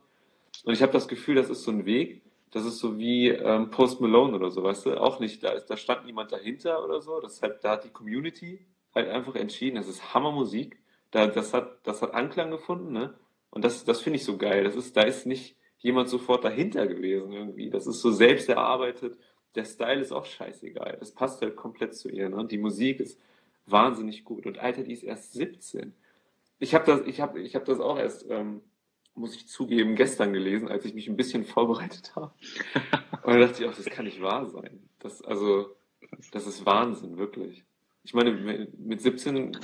Und ich habe das Gefühl, das ist so ein Weg, das ist so wie ähm, Post Malone oder so, weißt du? Auch nicht, da, ist, da stand niemand dahinter oder so. Das hat, da hat die Community halt einfach entschieden, das ist Hammermusik. Da, das, hat, das hat Anklang gefunden, ne? Und das, das finde ich so geil. Das ist, da ist nicht jemand sofort dahinter gewesen irgendwie. Das ist so selbst erarbeitet. Der Style ist auch scheißegal. Das passt halt komplett zu ihr. Ne? Und die Musik ist wahnsinnig gut. Und Alter, die ist erst 17. Ich habe das, ich hab, ich hab das auch erst, ähm, muss ich zugeben, gestern gelesen, als ich mich ein bisschen vorbereitet habe. Und da dachte ich auch, das kann nicht wahr sein. Das, also, das ist Wahnsinn, wirklich. Ich meine, mit 17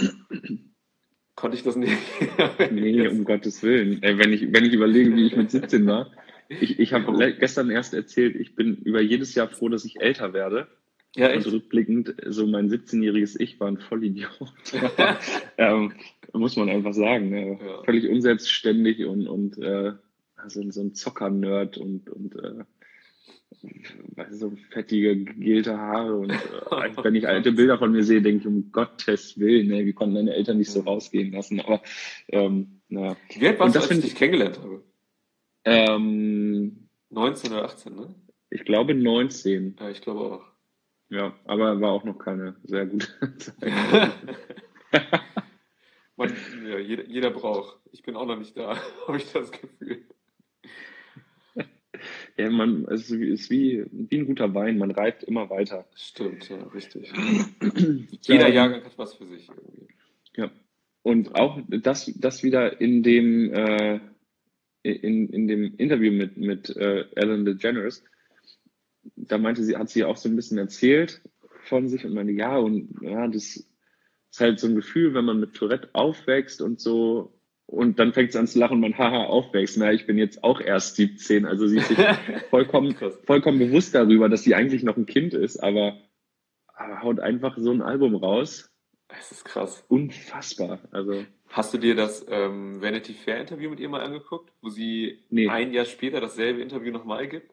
konnte ich das nicht. Nee, um Gottes Willen. Ey, wenn, ich, wenn ich überlege, wie ich mit 17 war. Ich, ich habe gestern erst erzählt, ich bin über jedes Jahr froh, dass ich älter werde. ja, Und echt. rückblickend, so mein 17-jähriges Ich war ein Vollidiot. ähm, muss man einfach sagen. Ne? Ja. Völlig unselbstständig und, und äh, also so ein Zocker-Nerd und, und äh, weißt du, so fettige, gegelte Haare. Und äh, wenn ich alte Bilder von mir sehe, denke ich, um Gottes Willen, ne? wie konnten meine Eltern nicht so rausgehen lassen. Aber ähm, naja. Wie alt warst du, das als ich dich kennengelernt habe? Ähm, 19 oder 18, ne? ich glaube 19. Ja, ich glaube auch. Ja, aber war auch noch keine sehr gute Zeit. Man, ja, jeder, jeder braucht. Ich bin auch noch nicht da, habe ich das Gefühl. Ja, man, es ist wie, wie, ein guter Wein, man reift immer weiter. Stimmt, ja, richtig. Jeder Ähm, Jahrgang hat was für sich irgendwie. Ja. Und auch das, das wieder in dem, äh, in, in dem Interview mit, mit äh, Ellen DeGeneres, da meinte sie, hat sie auch so ein bisschen erzählt von sich und meinte, ja, und ja, das ist halt so ein Gefühl, wenn man mit Tourette aufwächst und so, und dann fängt es an zu lachen und man, haha, aufwächst. Na, ich bin jetzt auch erst 17, also sie ist sich vollkommen, vollkommen bewusst darüber, dass sie eigentlich noch ein Kind ist, aber, aber haut einfach so ein Album raus. Es ist krass. Unfassbar. Also, Hast du dir das ähm, Vanity Fair Interview mit ihr mal angeguckt, wo sie Nee. ein Jahr später dasselbe Interview nochmal gibt?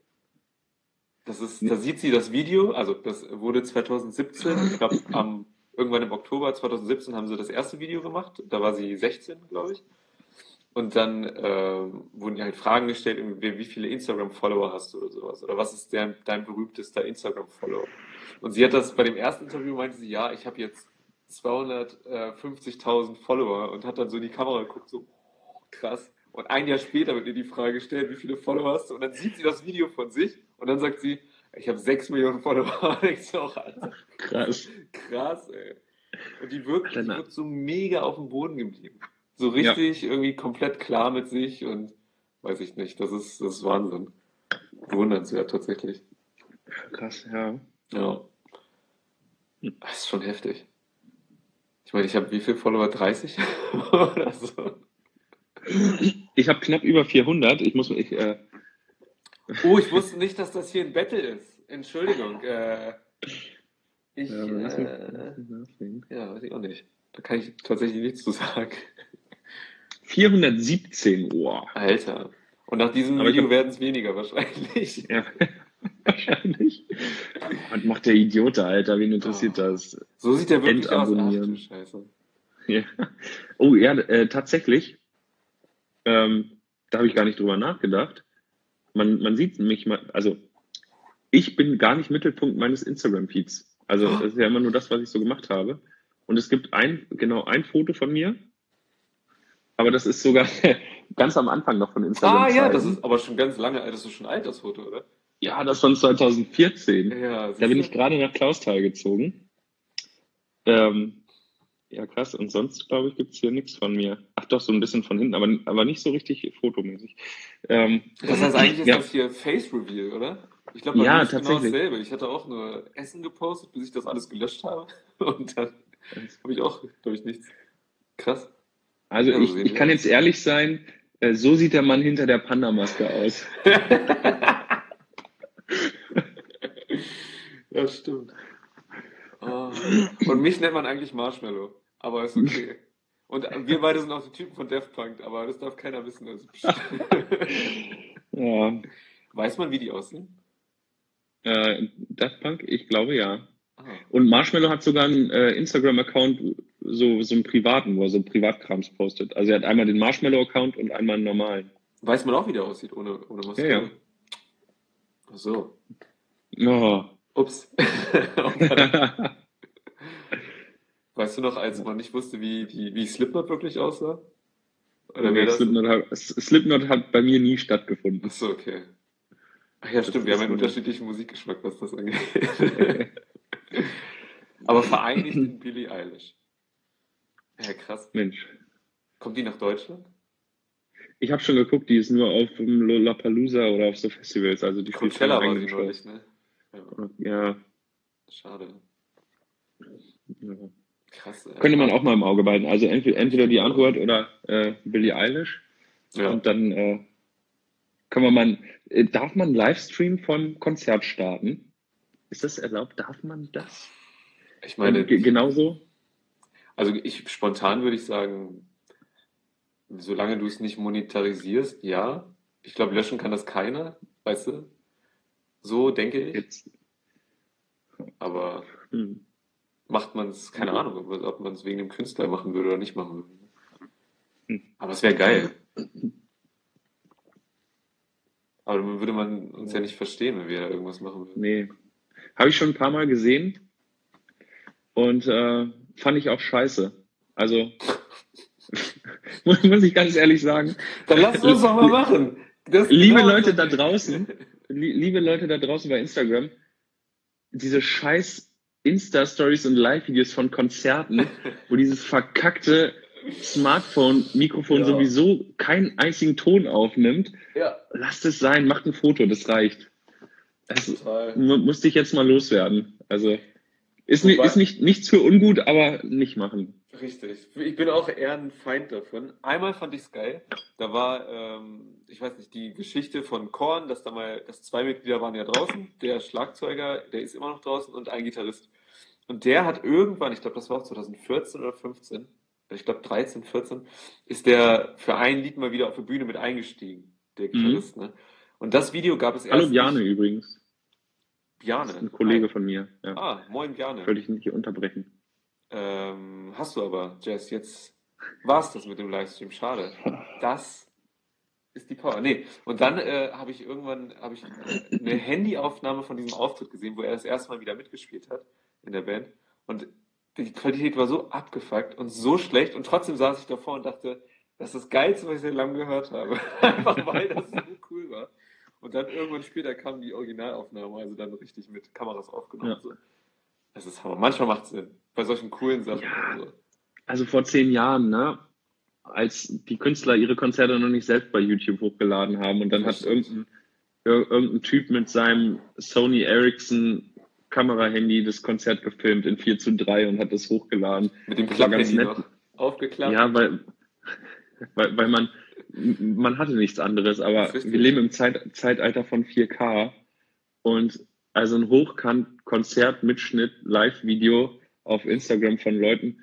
Das ist, Nee. da sieht sie das Video, also das wurde 2017, ich glaube am irgendwann im Oktober 2017 haben sie das erste Video gemacht, da war sie 16, glaube ich. Und dann ähm, wurden halt Fragen gestellt, irgendwie, wie viele Instagram-Follower hast du oder sowas? Oder was ist dein, dein berühmtester Instagram-Follower? Und sie hat das bei dem ersten Interview meinte sie, ja, ich habe jetzt 250.000 Follower und hat dann so in die Kamera geguckt, so oh, krass. Und ein Jahr später wird ihr die Frage gestellt, wie viele Follower hast du? Und dann sieht sie das Video von sich und dann sagt sie, ich habe 6 Millionen Follower. Und ich so, Alter, krass. krass, ey. Und die wirkt, die wirkt so mega auf dem Boden geblieben. So richtig irgendwie komplett klar mit sich und weiß ich nicht, das ist, das ist Wahnsinn. Bewundernswert tatsächlich. Krass, ja. Ja. Das ist schon heftig. Ich meine, ich habe wie viel Follower? 30 oder so. Ich habe knapp über 400. Ich muss, ich, äh, Oh, ich wusste nicht, dass das hier ein Battle ist. Entschuldigung. Äh, ich, ja, äh, ja, weiß ich auch nicht. Da kann ich tatsächlich nichts zu sagen. 417, wow. Alter. Und nach diesem Aber Video werden es weniger wahrscheinlich. Ja, wahrscheinlich. Was macht der Idiot, da, Alter? Wen interessiert Oh. das? So sieht der wirklich aus. Ach. Scheiße. Ja. Oh ja, äh, tatsächlich. Ähm, da habe ich gar nicht drüber nachgedacht. Man, man sieht mich mal, also ich bin gar nicht Mittelpunkt meines Instagram-Feeds. Also Oh. das ist ja immer nur das, was ich so gemacht habe. Und es gibt ein, genau ein Foto von mir. Aber das ist sogar ganz am Anfang noch von Instagram. Ah ja, das ist aber schon ganz lange alt. Das ist schon alt, das Foto, oder? ja, das ist von 2014. Ja, Da bin ich gerade nach Klausthal gezogen. Ähm, ja, krass. Und sonst, glaube ich, gibt's hier nichts von mir. Ach doch, so ein bisschen von hinten, aber, aber nicht so richtig fotomäßig. Ähm, Das heißt, eigentlich ist ja. das hier Face Reveal, oder? Ich glaube, Ja, ist genau tatsächlich. dasselbe. Ich hatte auch nur Essen gepostet, bis ich das alles gelöscht habe. Und dann habe ich auch, glaube ich, nichts. Krass. Also ich, ich kann jetzt ehrlich sein, äh, so sieht der Mann hinter der Panda-Maske aus. ja, stimmt. Ah. Und mich nennt man eigentlich Marshmallow, aber ist okay. Und wir beide sind auch die Typen von Daft Punk, aber das darf keiner wissen. Also. Ja, Weiß man, wie die aussehen? äh, Daft Punk, ich glaube ja. Ah. Und Marshmallow hat sogar einen äh, Instagram-Account, so, so einen privaten, wo er so Privatkrams postet. Also er hat einmal den Marshmallow-Account und einmal einen normalen. Weiß man auch, wie der aussieht, ohne, ohne Maske? Ja, ja. Ach so. Oh. Ups. weißt du noch, als man nicht wusste, wie, wie, wie Slipknot wirklich aussah? Oder Nee? Slipknot, hat, Slipknot hat bei mir nie stattgefunden. Ach so, okay. Ach ja, stimmt, wir haben einen ein- unterschiedlichen Musikgeschmack, was das angeht. Aber vereinigt in Billie Eilish. Ja, krass. Mensch. Kommt die nach Deutschland? Ich habe schon geguckt, die ist nur auf dem Lollapalooza oder auf so Festivals. Also die Coachella war eigenen neulich, ne? Ja, Ja, schade. ja. Krass. ey. Könnte man auch mal im Auge behalten. Also entweder, entweder die Antwort oder äh, Billie Eilish. Ja. Und dann äh, können wir mal. Äh, darf man Livestream von Konzert starten? Ist das erlaubt? Darf man das? Ich meine, Ge- genauso? Also ich spontan würde ich sagen, solange du es nicht monetarisierst, ja. Ich glaube, löschen kann das keiner, weißt du? So denke ich. Jetzt. Aber Hm. macht man es, keine Ahnung, ob, man es wegen dem Künstler machen würde oder nicht machen würde. Hm. Aber es wäre geil. Aber dann würde man uns ja nicht verstehen, wenn wir da irgendwas machen würden. Nee. Habe ich schon ein paar Mal gesehen und äh, fand ich auch scheiße. Also, muss ich ganz ehrlich sagen, Dann lass uns doch mal machen. Das liebe genau Leute so- da draußen, li liebe Leute da draußen bei Instagram, diese scheiß Insta-Stories und Live-Videos von Konzerten, wo dieses verkackte Smartphone-Mikrofon Ja. sowieso keinen einzigen Ton aufnimmt, Ja, lasst es sein, macht ein Foto, das reicht. Das mu- musste ich jetzt mal loswerden. Also ist, Wobei- ist nicht, nichts für ungut, aber nicht machen. Richtig. Ich bin auch eher ein Feind davon. Einmal fand ich es geil. Da war, ähm, ich weiß nicht, die Geschichte von Korn, dass da mal, dass zwei Mitglieder waren ja draußen. Der Schlagzeuger, der ist immer noch draußen und ein Gitarrist. Und der hat irgendwann, ich glaube, das war auch 2014 oder 15, ich glaube 13, 14, ist der für ein Lied mal wieder auf der Bühne mit eingestiegen, der Gitarrist. Ne? Und das Video gab es erst. Mhm. Hallo Bjane nicht- übrigens. Bjane. Ein Kollege Hi. von mir. Ja. Ah, moin Bjane. Wollte ich nicht hier unterbrechen. Ähm, hast du aber, Jess, jetzt war's das mit dem Livestream. Schade. Das ist die Power. Nee, und dann äh, habe ich irgendwann habe ich eine Handyaufnahme von diesem Auftritt gesehen, wo er das erste Mal wieder mitgespielt hat in der Band. Und die Qualität war so abgefuckt und so schlecht. Und trotzdem saß ich davor und dachte, das ist das Geilste, was ich seit langem gehört habe. Einfach weil das so cool war. Und dann irgendwann später kam die Originalaufnahme, also dann richtig mit Kameras aufgenommen. Ja. So. Das ist Hammer. Manchmal macht es Sinn. Bei solchen coolen Sachen. Ja. So. Also vor zehn Jahren, ne? Als die Künstler ihre Konzerte noch nicht selbst bei YouTube hochgeladen haben und dann Das hat irgendein, ir- irgendein Typ mit seinem Sony Ericsson Kamerahandy das Konzert gefilmt in 4 zu 3 und hat das hochgeladen. Mit dem Klapphandy noch aufgeklappt. Ja, weil, weil, weil man, man hatte nichts anderes, aber wir leben im Zeit, Zeitalter von 4K und also ein Hochkant-Konzert-Mitschnitt, Live-Video auf Instagram von Leuten,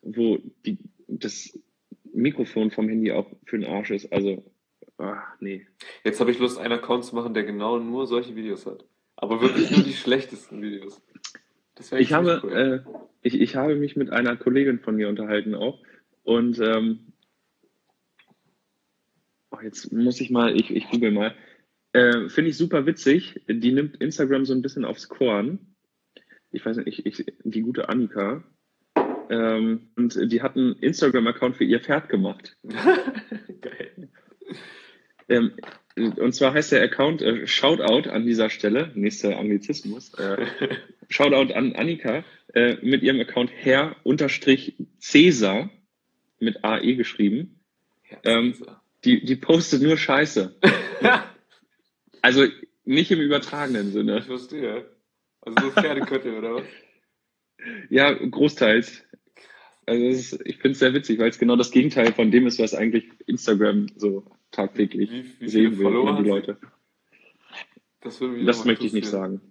wo die, das Mikrofon vom Handy auch für den Arsch ist. Also, ah, nee. Jetzt habe ich Lust, einen Account zu machen, der genau nur solche Videos hat. Aber wirklich nur die schlechtesten Videos. Ich habe, cool. äh, ich, ich habe mich mit einer Kollegin von mir unterhalten auch und ähm, oh, jetzt muss ich mal, ich, ich google mal. Äh, Finde ich super witzig. Die nimmt Instagram so ein bisschen aufs Korn. Ich weiß nicht, ich, ich, die gute Annika. Ähm, und die hat einen Instagram-Account für ihr Pferd gemacht. Geil. Ähm, und zwar heißt der Account äh, Shoutout an dieser Stelle, nächster Anglizismus. Äh, Shoutout an Annika äh, mit ihrem Account Herr unterstrich Cäsar mit AE geschrieben. Ähm, Herzleser. Die, die postet nur Scheiße. Also nicht im übertragenen ich Sinne. verstehe. Also so Pferdeköttel, oder was? Ja, großteils. Also ist, ich finde es sehr witzig, weil es genau das Gegenteil von dem ist, was eigentlich Instagram so tagtäglich Wie, wie sehen will und die? Leute. Das, würde mich Das möchte ich nicht sagen.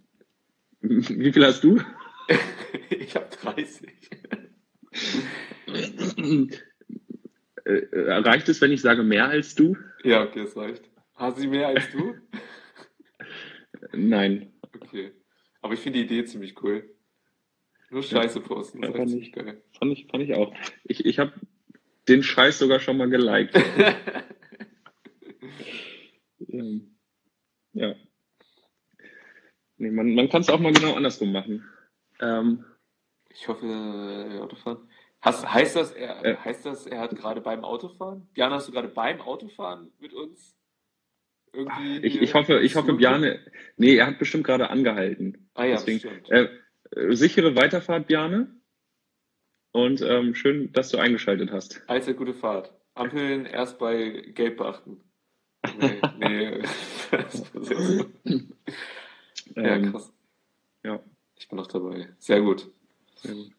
Wie viel hast du? ich habe 30. Äh, äh, reicht es, wenn ich sage mehr als du? Ja, okay, das reicht. Hast sie mehr als du? Nein. Okay. Aber ich finde die Idee ziemlich cool. Nur Scheiße posten, das Ja, fand ich. geil. Fand ich, fand ich auch. Ich, ich habe den Scheiß sogar schon mal geliked. Ähm, ja. Nee, man man kann es auch mal genau andersrum machen. Ähm, Ich hoffe, äh, Autofahren. Hast, heißt, das, er, Äh. heißt das, er hat gerade beim Autofahren? Björn, hast du gerade beim Autofahren mit uns irgendwie. ich, hier ich hoffe, ich hoffe? Bjane. Nee, er hat bestimmt gerade angehalten. Ah ja, Deswegen, äh, äh, sichere Weiterfahrt, Bjane. Und ähm, schön, dass du eingeschaltet hast. Allzeit gute Fahrt. Ampeln erst bei Gelb beachten. Nee, nee. ja, Ähm, krass. ja. Ich bin noch dabei. Sehr gut. sehr gut.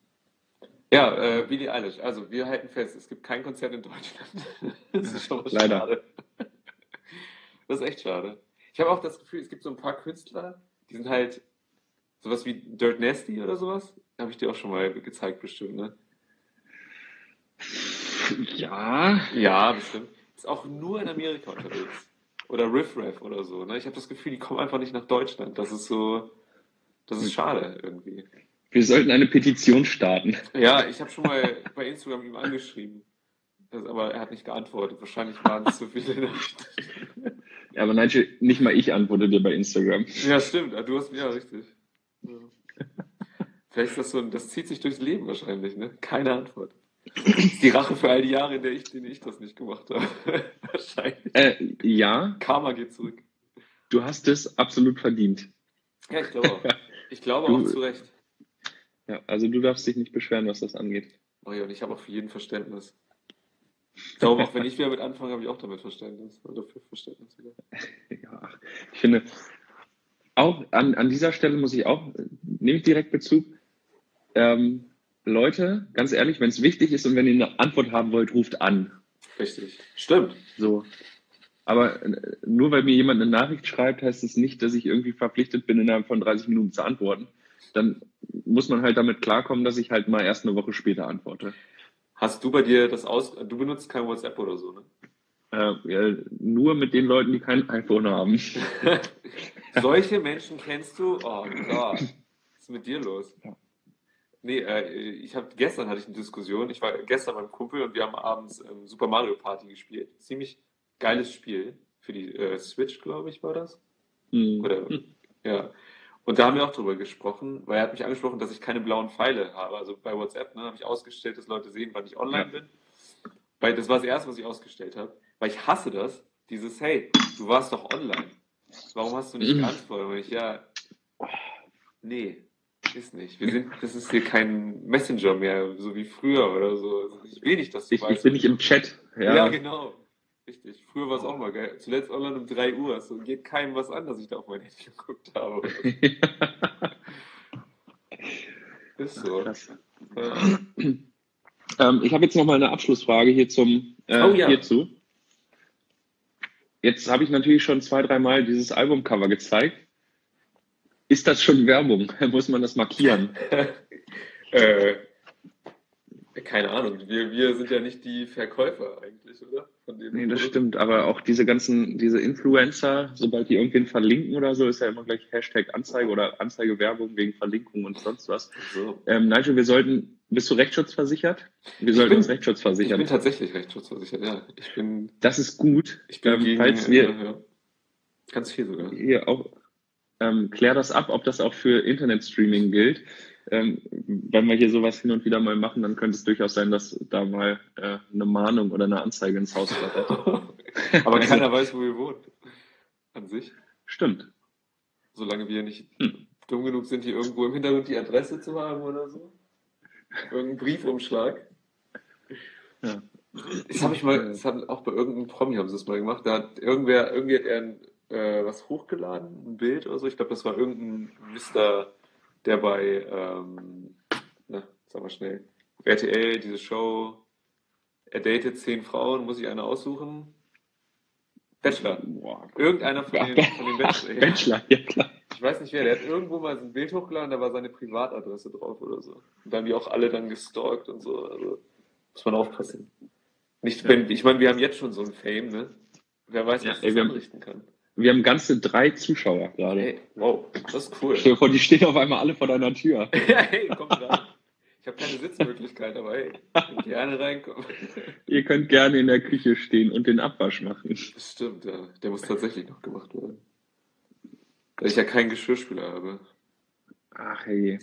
Ja, äh, Billie Eilish. Also, wir halten fest, es gibt kein Konzert in Deutschland. das ist schon mal Leider. schade. Das ist echt schade. Ich habe auch das Gefühl, es gibt so ein paar Künstler, die sind halt sowas wie Dirt Nasty oder sowas. Habe ich dir auch schon mal gezeigt, bestimmt, ne? Ja, Ja, bestimmt. Ist auch nur in Amerika unterwegs. Oder Riff Raff oder so. Ne? Ich habe das Gefühl, die kommen einfach nicht nach Deutschland. Das ist so. Das ist schade irgendwie. Wir sollten eine Petition starten. Ja, ich habe schon mal bei Instagram ihm angeschrieben. Das, aber er hat nicht geantwortet. Wahrscheinlich waren es zu viele Nachrichten. Ja, aber Nigel, nicht mal ich antworte dir bei Instagram. Ja, stimmt. Du hast ja richtig. Ja. Vielleicht ist das so, ein- das zieht sich durchs Leben wahrscheinlich, ne? Keine Antwort. Das ist die Rache für all die Jahre, in der ich, denen ich das nicht gemacht habe. wahrscheinlich. Äh, ja, Karma geht zurück. du hast es absolut verdient. Ja, ich glaube auch. Ich glaube Du- auch zu Recht. Ja, also du darfst dich nicht beschweren, was das angeht. Mario, und ich habe auch für jeden Verständnis. Ich glaube, auch wenn ich wieder mit anfange, habe ich auch damit Verständnis. Oder für Verständnis wieder. Ja, ich finde, auch an, an dieser Stelle muss ich auch, nehme ich direkt Bezug. Ähm, Leute, ganz ehrlich, wenn es wichtig ist und wenn ihr eine Antwort haben wollt, ruft an. Richtig. Stimmt. So. Aber äh, nur weil mir jemand eine Nachricht schreibt, heißt es nicht, dass ich irgendwie verpflichtet bin, innerhalb von 30 Minuten zu antworten. Dann muss man halt damit klarkommen, dass ich halt mal erst eine Woche später antworte. Hast du bei dir das aus. Du benutzt kein WhatsApp oder so, ne? Äh, nur mit den Leuten, die kein iPhone haben. Solche Menschen kennst du? Oh Gott. Was ist mit dir los? Ja. Nee, äh, ich habe gestern hatte ich eine Diskussion. Ich war gestern beim Kumpel und wir haben abends ähm, Super Mario Party gespielt. Ziemlich geiles Spiel. Für die äh, Switch, glaube ich, war das. Hm. Oder, ja. Und da haben wir auch drüber gesprochen, weil er hat mich angesprochen, dass ich keine blauen Pfeile habe. Also bei WhatsApp ne, habe ich ausgestellt, dass Leute sehen, wann ich online Ja. bin. Weil das war das Erste, was ich ausgestellt habe. Weil ich hasse das, dieses, hey, du warst doch online. Warum hast du nicht Mhm. geantwortet? Und ich, ja, nee, ist nicht. Wir sind, das ist hier kein Messenger mehr, so wie früher oder so. Also ich will nicht, dass du Ich, ich bin nicht im Chat. ja. Ja, genau. Richtig. Früher war es auch mal geil. Zuletzt online um 3 Uhr. So geht keinem was an, dass ich da auf mein Handy geguckt habe. Ist so. Ja. Ähm, ich habe jetzt noch mal eine Abschlussfrage hier zum äh, Oh ja. hierzu. Jetzt habe ich natürlich schon zwei, dreimal dieses Albumcover gezeigt. Ist das schon Werbung? Muss man das markieren? äh, keine Ahnung. Wir, wir sind ja nicht die Verkäufer eigentlich, oder? Von dem Nee, das Produkt. stimmt. Aber auch diese ganzen, diese Influencer, sobald die irgendwen verlinken oder so, ist ja immer gleich Hashtag Anzeige oder Anzeige Werbung wegen Verlinkung und sonst was. So. Ähm, Nigel, wir sollten, bist du rechtsschutzversichert? Wir sollten bin- uns rechtsschutzversichern. Ich bin tatsächlich rechtsschutzversichert, ja. Ich bin, das ist gut. ich bin ähm, gegen, falls wir, äh, ja. Ganz viel sogar. hier auch ähm, klär das ab, ob das auch für Internetstreaming gilt. Ähm, wenn wir hier sowas hin und wieder mal machen, dann könnte es durchaus sein, dass da mal äh, eine Mahnung oder eine Anzeige ins Haus flattert. Aber keiner weiß, wo wir wohnen. An sich. Stimmt. Solange wir nicht Hm. dumm genug sind, hier irgendwo im Hintergrund die Adresse zu haben oder so. Irgendein Briefumschlag. Ja. Das habe ich mal, das hat auch bei irgendeinem Promi haben sie es mal gemacht. Da hat irgendwer, irgendwie hat er ein, äh, was hochgeladen, ein Bild oder so. Ich glaube, das war irgendein Mister, der bei, ähm, na, sag mal schnell, RTL, diese Show, er datet zehn Frauen, muss ich eine aussuchen. Bachelor. Irgendeiner von den, von den Ach, Bachelor. Bachelor, ja klar. Ich weiß nicht wer, der hat irgendwo mal so ein Bild hochgeladen, da war seine Privatadresse drauf oder so. Und dann haben die auch alle dann gestalkt und so. Also muss man aufpassen. Nicht, wenn, ich meine, wir haben jetzt schon so ein Fame, ne? Wer weiß, Ja, was ey, das wir haben- kann. Wir haben ganze drei Zuschauer gerade. Hey, wow, das ist cool. Stell dir vor, die stehen auf einmal alle vor deiner Tür. hey, komm rein. Ich habe keine Sitzmöglichkeit, aber hey, gerne reinkommen. Ihr könnt gerne in der Küche stehen und den Abwasch machen. Stimmt, ja. Der muss tatsächlich noch gemacht werden. Weil ich ja keinen Geschirrspüler habe. Ach hey,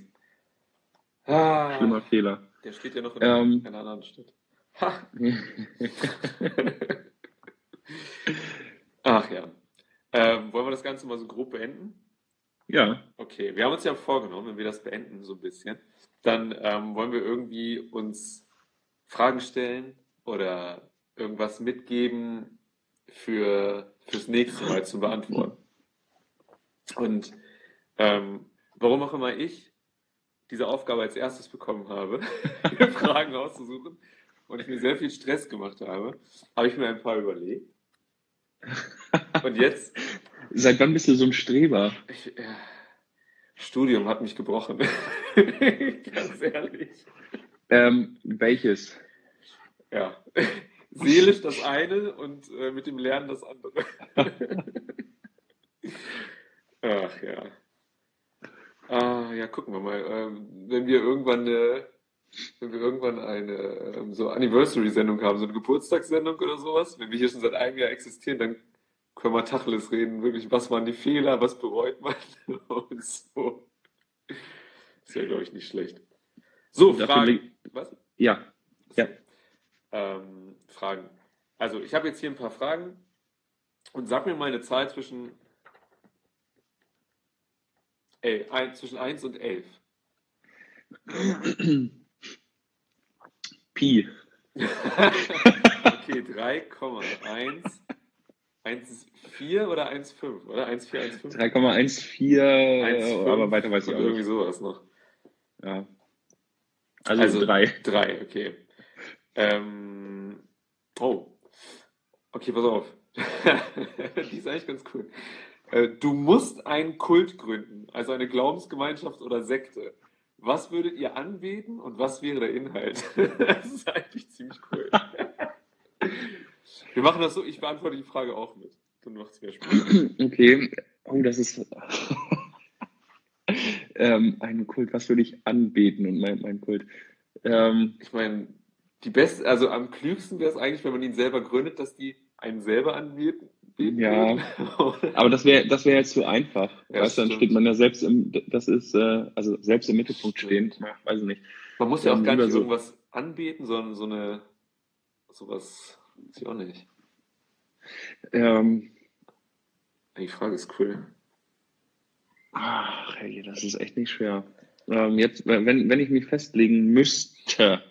Ah, schlimmer Fehler. der steht ja noch in Ähm. einer anderen Stadt. Ha. Ach ja. Ähm, wollen wir das Ganze mal so grob beenden? ja, Okay, wir haben uns ja vorgenommen, wenn wir das beenden so ein bisschen, dann ähm, wollen wir irgendwie uns Fragen stellen oder irgendwas mitgeben für fürs nächste Mal zu beantworten. Und ähm, warum auch immer ich diese Aufgabe als erstes bekommen habe, Fragen auszusuchen und ich mir sehr viel Stress gemacht habe, habe ich mir ein paar überlegt. Und jetzt, Seit wann bist du so ein Streber? ich, ja, Studium hat mich gebrochen. Ganz ehrlich. Ähm, welches? Ja. Seelisch das eine und äh, mit dem Lernen das andere. Ach ja. Ah, ja, gucken wir mal. Ähm, wenn wir irgendwann eine, wenn wir irgendwann eine ähm, so Anniversary-Sendung haben, so eine Geburtstagssendung oder sowas, wenn wir hier schon seit einem Jahr existieren, dann können wir Tacheles reden, wirklich, was waren die Fehler, was bereut man und so. Ist ja, glaube ich, nicht schlecht. So, Fragen. Was? Ja. Ja. Ähm, Fragen. Also, ich habe jetzt hier ein paar Fragen und sag mir mal eine Zahl zwischen, ey, ein, zwischen 1 und 11. Pi. okay, 3,1. 1,4 oder 1,5? Oder 1,4, 1,5? 3,14, äh, 1,5 aber weiter weiß ich auch irgendwie sowas noch. Ja. Also, Also- drei. 3, okay. Ähm, oh. Okay, pass auf. Die ist eigentlich ganz cool. Äh, Du musst einen Kult gründen, also eine Glaubensgemeinschaft oder Sekte. Was würdet ihr anbeten und was wäre der Inhalt? Das ist eigentlich ziemlich cool. Wir machen das so, ich beantworte die Frage auch mit. Dann macht es mehr Spaß. Okay. Oh, das ist. ähm, einen Kult, was würde ich anbeten und mein, mein Kult? Ähm, Ich meine, die beste, also am klügsten wäre es eigentlich, wenn man ihn selber gründet, dass die einen selber anbeten. Ja. aber das wäre das wäre jetzt zu einfach. Ja, weißt dann steht man ja selbst im, das ist, äh, also selbst im Mittelpunkt Stimmt. stehen. Ja, weiß ich nicht. Man muss ja auch gar lieber nicht so. irgendwas anbeten, sondern so eine, sowas, weiß ich auch nicht. Ähm, Die Frage ist cool. ach, hey, das ist echt nicht schwer. Ähm, jetzt, wenn, wenn ich mich festlegen müsste,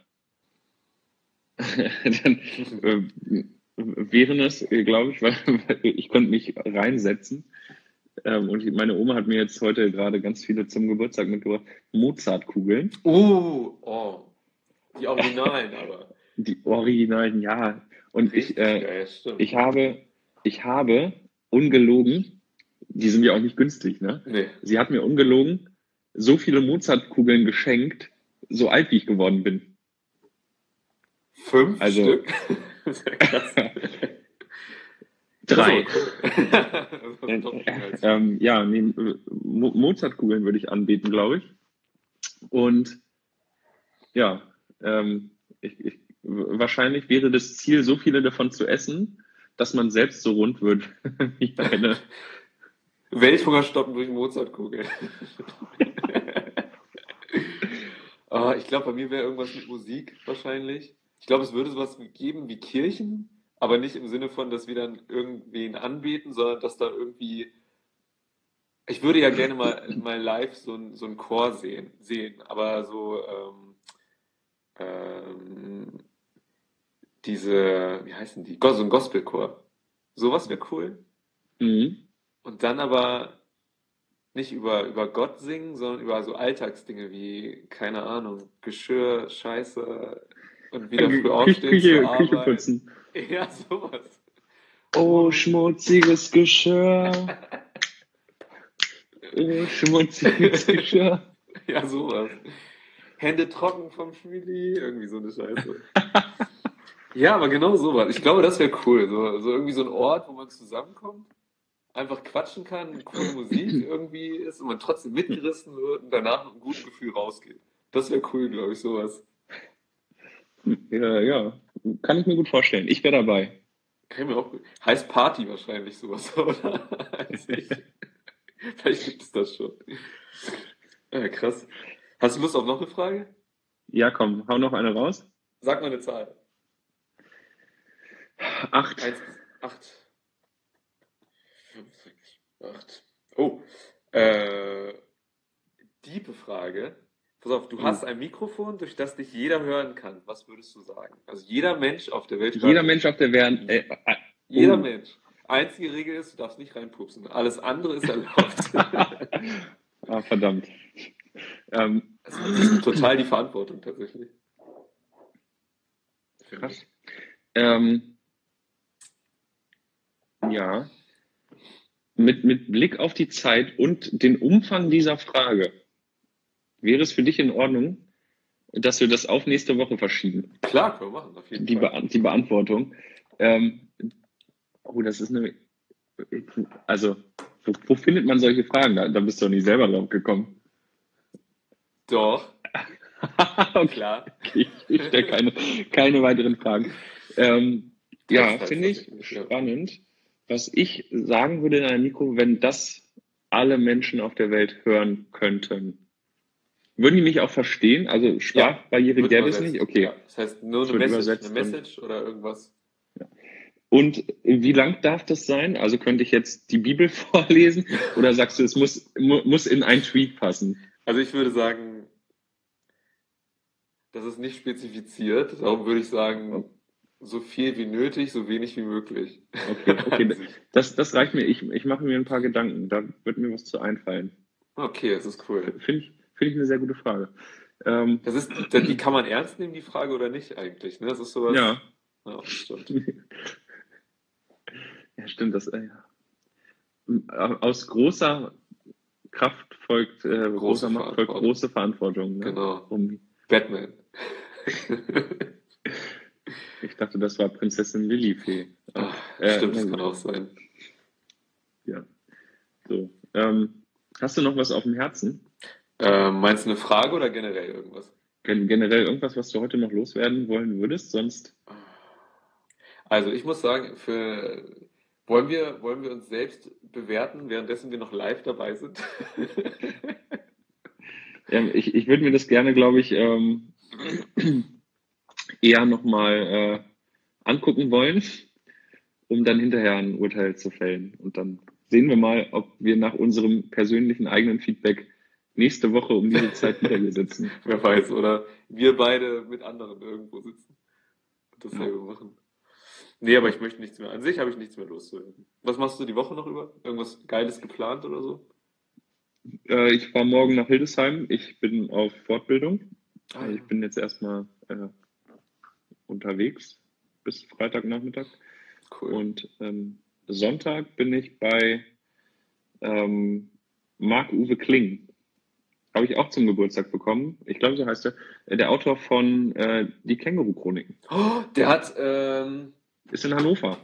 dann äh, wären es, äh, glaube ich, weil, weil ich könnte mich reinsetzen. Ähm, und ich- meine Oma hat mir jetzt heute gerade ganz viele zum Geburtstag mitgebracht. Mozartkugeln. Uh, oh, die Originalen aber. Die originalen, ja. Und ich, äh, stimmt. ich habe, ich habe ungelogen, die sind ja auch nicht günstig, ne? nee, Sie hat mir ungelogen so viele Mozartkugeln geschenkt, so alt wie ich geworden bin. fünf Also- Stück. Ja krass. Drei. Das ist aber cool. Äh, Das ist doch äh, als- ähm, ja, nee, Mo Mozartkugeln würde ich anbieten, glaube ich. Und ja, ähm, ich, ich, wahrscheinlich wäre das Ziel, so viele davon zu essen, dass man selbst so rund wird wie eine. Welthunger stoppen durch Mozartkugel. Ah, ich glaube, bei mir wäre irgendwas mit Musik wahrscheinlich. Ich glaube, es würde sowas geben wie Kirchen, aber nicht im Sinne von, dass wir dann irgendwen anbeten, sondern dass da irgendwie. Ich würde ja gerne mal, mal live so ein, so ein Chor sehen, sehen, aber so ähm, ähm, diese, wie heißen die? So ein Gospelchor. Sowas wäre cool. Mhm. Und dann aber nicht über, über Gott singen, sondern über so Alltagsdinge wie, keine Ahnung, Geschirr, Scheiße und wieder früh Küche, aufstehen Küche, zur Küche putzen. Ja, sowas. Oh, schmutziges Geschirr. Oh, schmutziges Geschirr. Ja, sowas. Hände trocken vom Schmiedi, irgendwie so eine Scheiße. Ja, aber genau sowas. Ich glaube, das wäre cool. So, so irgendwie so ein Ort, wo man zusammenkommt, einfach quatschen kann, coole Musik irgendwie ist und man trotzdem mitgerissen wird und danach mit einem guten Gefühl rausgeht. Das wäre cool, glaube ich, sowas. Ja, ja, kann ich mir gut vorstellen. Ich wäre dabei. Kann ich mir auch gut. Heißt Party wahrscheinlich sowas, oder? Vielleicht gibt es das schon. Ja, krass. Hast du Lust auf noch eine Frage? Ja, komm, hau noch eine raus. Sag mal eine Zahl. Acht. Eins, acht. Fünf, sechs, acht. Oh, äh, diepe Frage. Pass auf, du Hm. hast ein Mikrofon, durch das dich jeder hören kann. Was würdest du sagen? Also jeder Mensch auf der Welt Jeder. Mensch auf der Welt. Äh, äh, Jeder Oh. Mensch. Einzige Regel ist, du darfst nicht reinpupsen. Alles andere ist erlaubt. ah, verdammt. Ähm, Das ist total die Verantwortung tatsächlich. krass. Ähm, ja. Mit, mit Blick auf die Zeit und den Umfang dieser Frage, wäre es für dich in Ordnung, dass wir das auf nächste Woche verschieben? Klar, können wir machen, auf jeden die, Fall. Beant die Beantwortung. Ähm, oh, das ist eine. Also, wo, wo findet man solche Fragen? Da, da bist du doch nicht selber drauf gekommen. Doch, okay, klar. ich stelle keine, keine weiteren Fragen. Ähm, ja, finde ich spannend. Was ich sagen würde Mikro, wenn das alle Menschen auf der Welt hören könnten, würden die mich auch verstehen? Also Sprachbarriere Wird gäbe es nicht? Okay. Ja, das heißt nur eine Message, eine und- Message oder irgendwas. Und wie lang darf das sein? Also könnte ich jetzt die Bibel vorlesen oder sagst du, es muss, mu muss in ein Tweet passen? Also ich würde sagen, das ist nicht spezifiziert. Darum würde ich sagen, so viel wie nötig, so wenig wie möglich. Okay, okay. Das, das reicht mir. Ich, ich mache mir ein paar Gedanken. Da wird mir was zu einfallen. Okay, das ist cool. Finde ich, finde ich eine sehr gute Frage. Ähm, Das ist, die kann man ernst nehmen, die Frage, oder nicht eigentlich? Ne? Das ist sowas. ja, Ja, stimmt. ja, stimmt. Das, äh, ja. Aus großer Kraft folgt, äh, großer Macht folgt große Verantwortung. Ne? Genau. Um, Batman. ich dachte, das war Prinzessin Lilifee. Ach, Äh, stimmt, das kann auch sein. Ja. So. Ähm, hast du noch was auf dem Herzen? Ähm, meinst du eine Frage oder generell irgendwas? Gen generell irgendwas, was du heute noch loswerden wollen würdest? Sonst. Also ich muss sagen, für wollen wir, wollen wir uns selbst bewerten, währenddessen wir noch live dabei sind? Ja, ich, ich würde mir das gerne, glaube ich, ähm, eher nochmal äh, angucken wollen, um dann hinterher ein Urteil zu fällen. Und dann sehen wir mal, ob wir nach unserem persönlichen eigenen Feedback nächste Woche um diese Zeit wieder hier sitzen. Wer weiß, oder wir beide mit anderen irgendwo sitzen und dasselbe machen. Nee, aber ich möchte nichts mehr. An sich habe ich nichts mehr loszuwerden. Was machst du die Woche noch über? Irgendwas Geiles geplant oder so? Äh, ich fahre morgen nach Hildesheim. Ich bin auf Fortbildung. Ah, Also ich bin jetzt erstmal äh, unterwegs bis Freitagnachmittag. Cool. Und ähm, Sonntag bin ich bei ähm, Marc-Uwe Kling. Habe ich auch zum Geburtstag bekommen. Ich glaube, so heißt er. Äh, Der Autor von äh, Die Känguru-Chroniken. Oh, der hat, ähm, Ist in Hannover.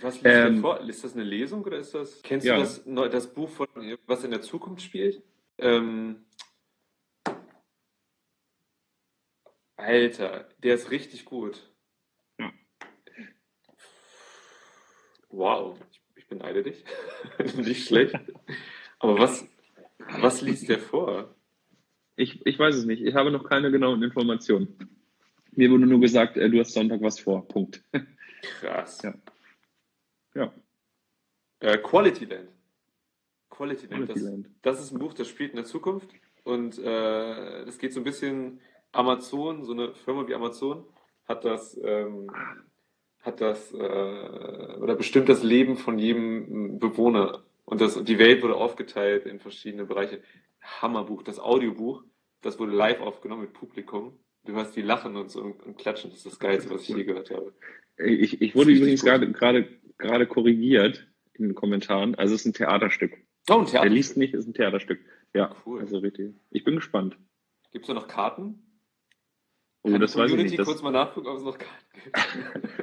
was liest Ähm, vor? Ist das eine Lesung oder ist das? Kennst ja. du das, das Buch von, was in der Zukunft spielt? Ähm, Alter, der ist richtig gut. Ja. Wow, ich, ich beneide dich. Nicht schlecht. Aber was, was liest der vor? Ich, ich weiß es nicht. Ich habe noch keine genauen Informationen. Mir wurde nur gesagt, äh, du hast Sonntag was vor. Punkt. Krass. Ja. Ja. Äh, Quality Land. Quality Land. Quality Das, Land. das ist ein Buch, das spielt in der Zukunft. Und äh, das geht so ein bisschen Amazon, so eine Firma wie Amazon, hat das, ähm, hat das äh, oder bestimmt das Leben von jedem Bewohner. Und das, die Welt wurde aufgeteilt in verschiedene Bereiche. Hammerbuch, das Audiobuch, das wurde live aufgenommen mit Publikum. Du hörst die lachen und so und, und klatschen. Das ist das Geilste, was ich je gehört habe. Ich, ich wurde übrigens gerade, gerade, gerade korrigiert in den Kommentaren. Also es ist ein Theaterstück. Oh, ein Der Theater. liest nicht, ist ein Theaterstück. Ja, Cool. also richtig. Ich bin gespannt. Gibt es da noch Karten? Oh, Kann das weiß ich nicht. Das, kurz mal nachgucken, ob es noch Karten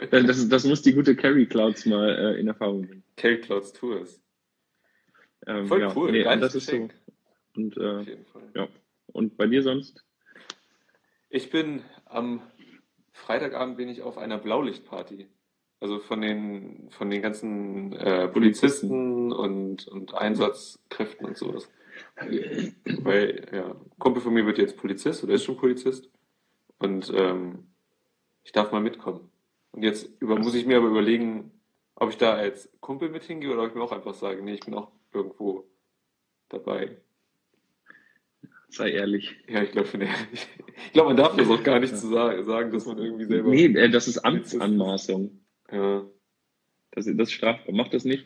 gibt. das, das muss die gute Carrie Clouds mal äh, in Erfahrung bringen. Carry Clouds Tours. Ähm, Voll ja, cool, Nee, das ist so. Und, Auf äh, jeden Fall. ja. und bei dir sonst? Ich bin am Freitagabend bin ich auf einer Blaulichtparty. Also von den von den ganzen äh, Polizisten und, und Einsatzkräften und sowas. Weil, ja, Kumpel von mir wird jetzt Polizist oder ist schon Polizist. Und ähm, ich darf mal mitkommen. Und jetzt über, muss ich mir aber überlegen, ob ich da als Kumpel mit hingehe oder ob ich mir auch einfach sage, nee, ich bin auch irgendwo dabei. Sei ehrlich. Ja, ich glaube, ich bin ehrlich. Ich glaube, man darf das auch gar nicht zu sagen, sagen, dass man irgendwie selber. Nee, äh, das ist Amtsanmaßung. Ja. Das, das ist strafbar. Macht das nicht.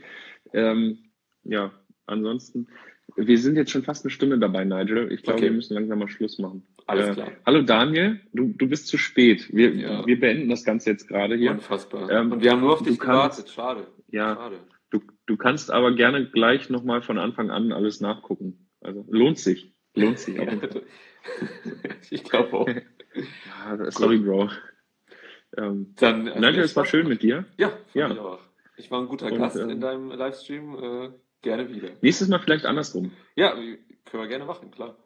Ähm, ja, ansonsten, Wir sind jetzt schon fast eine Stunde dabei, Nigel. Ich glaube, Okay. wir müssen langsam mal Schluss machen. Alles Äh, klar. Hallo Daniel, du, du bist zu spät. Wir, Ja. wir beenden das Ganze jetzt gerade hier. Unfassbar. Ähm, Und wir haben nur auf dich gewartet. Schade. Ja. Schade. Du, kannst aber gerne gleich nochmal von Anfang an alles nachgucken. Also lohnt sich. Lohnt sich. Fall. ich glaube auch. Ja, sorry, Bro. Ähm, Dann, also Nigel, mir es war schön mit dir. Ja, Ja. ich auch. Ich war ein guter Und, Gast ähm, in deinem Livestream. Äh, gerne wieder. Nächstes Mal vielleicht andersrum. Ja, können wir gerne machen, klar.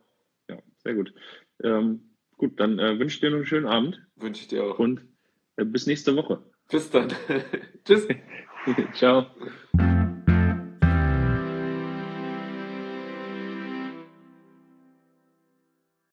Ja, sehr gut. Ähm, gut, dann äh, wünsche ich dir noch einen schönen Abend Wünsche ich dir auch. und äh, bis nächste Woche. Bis dann. Tschüss. Ciao.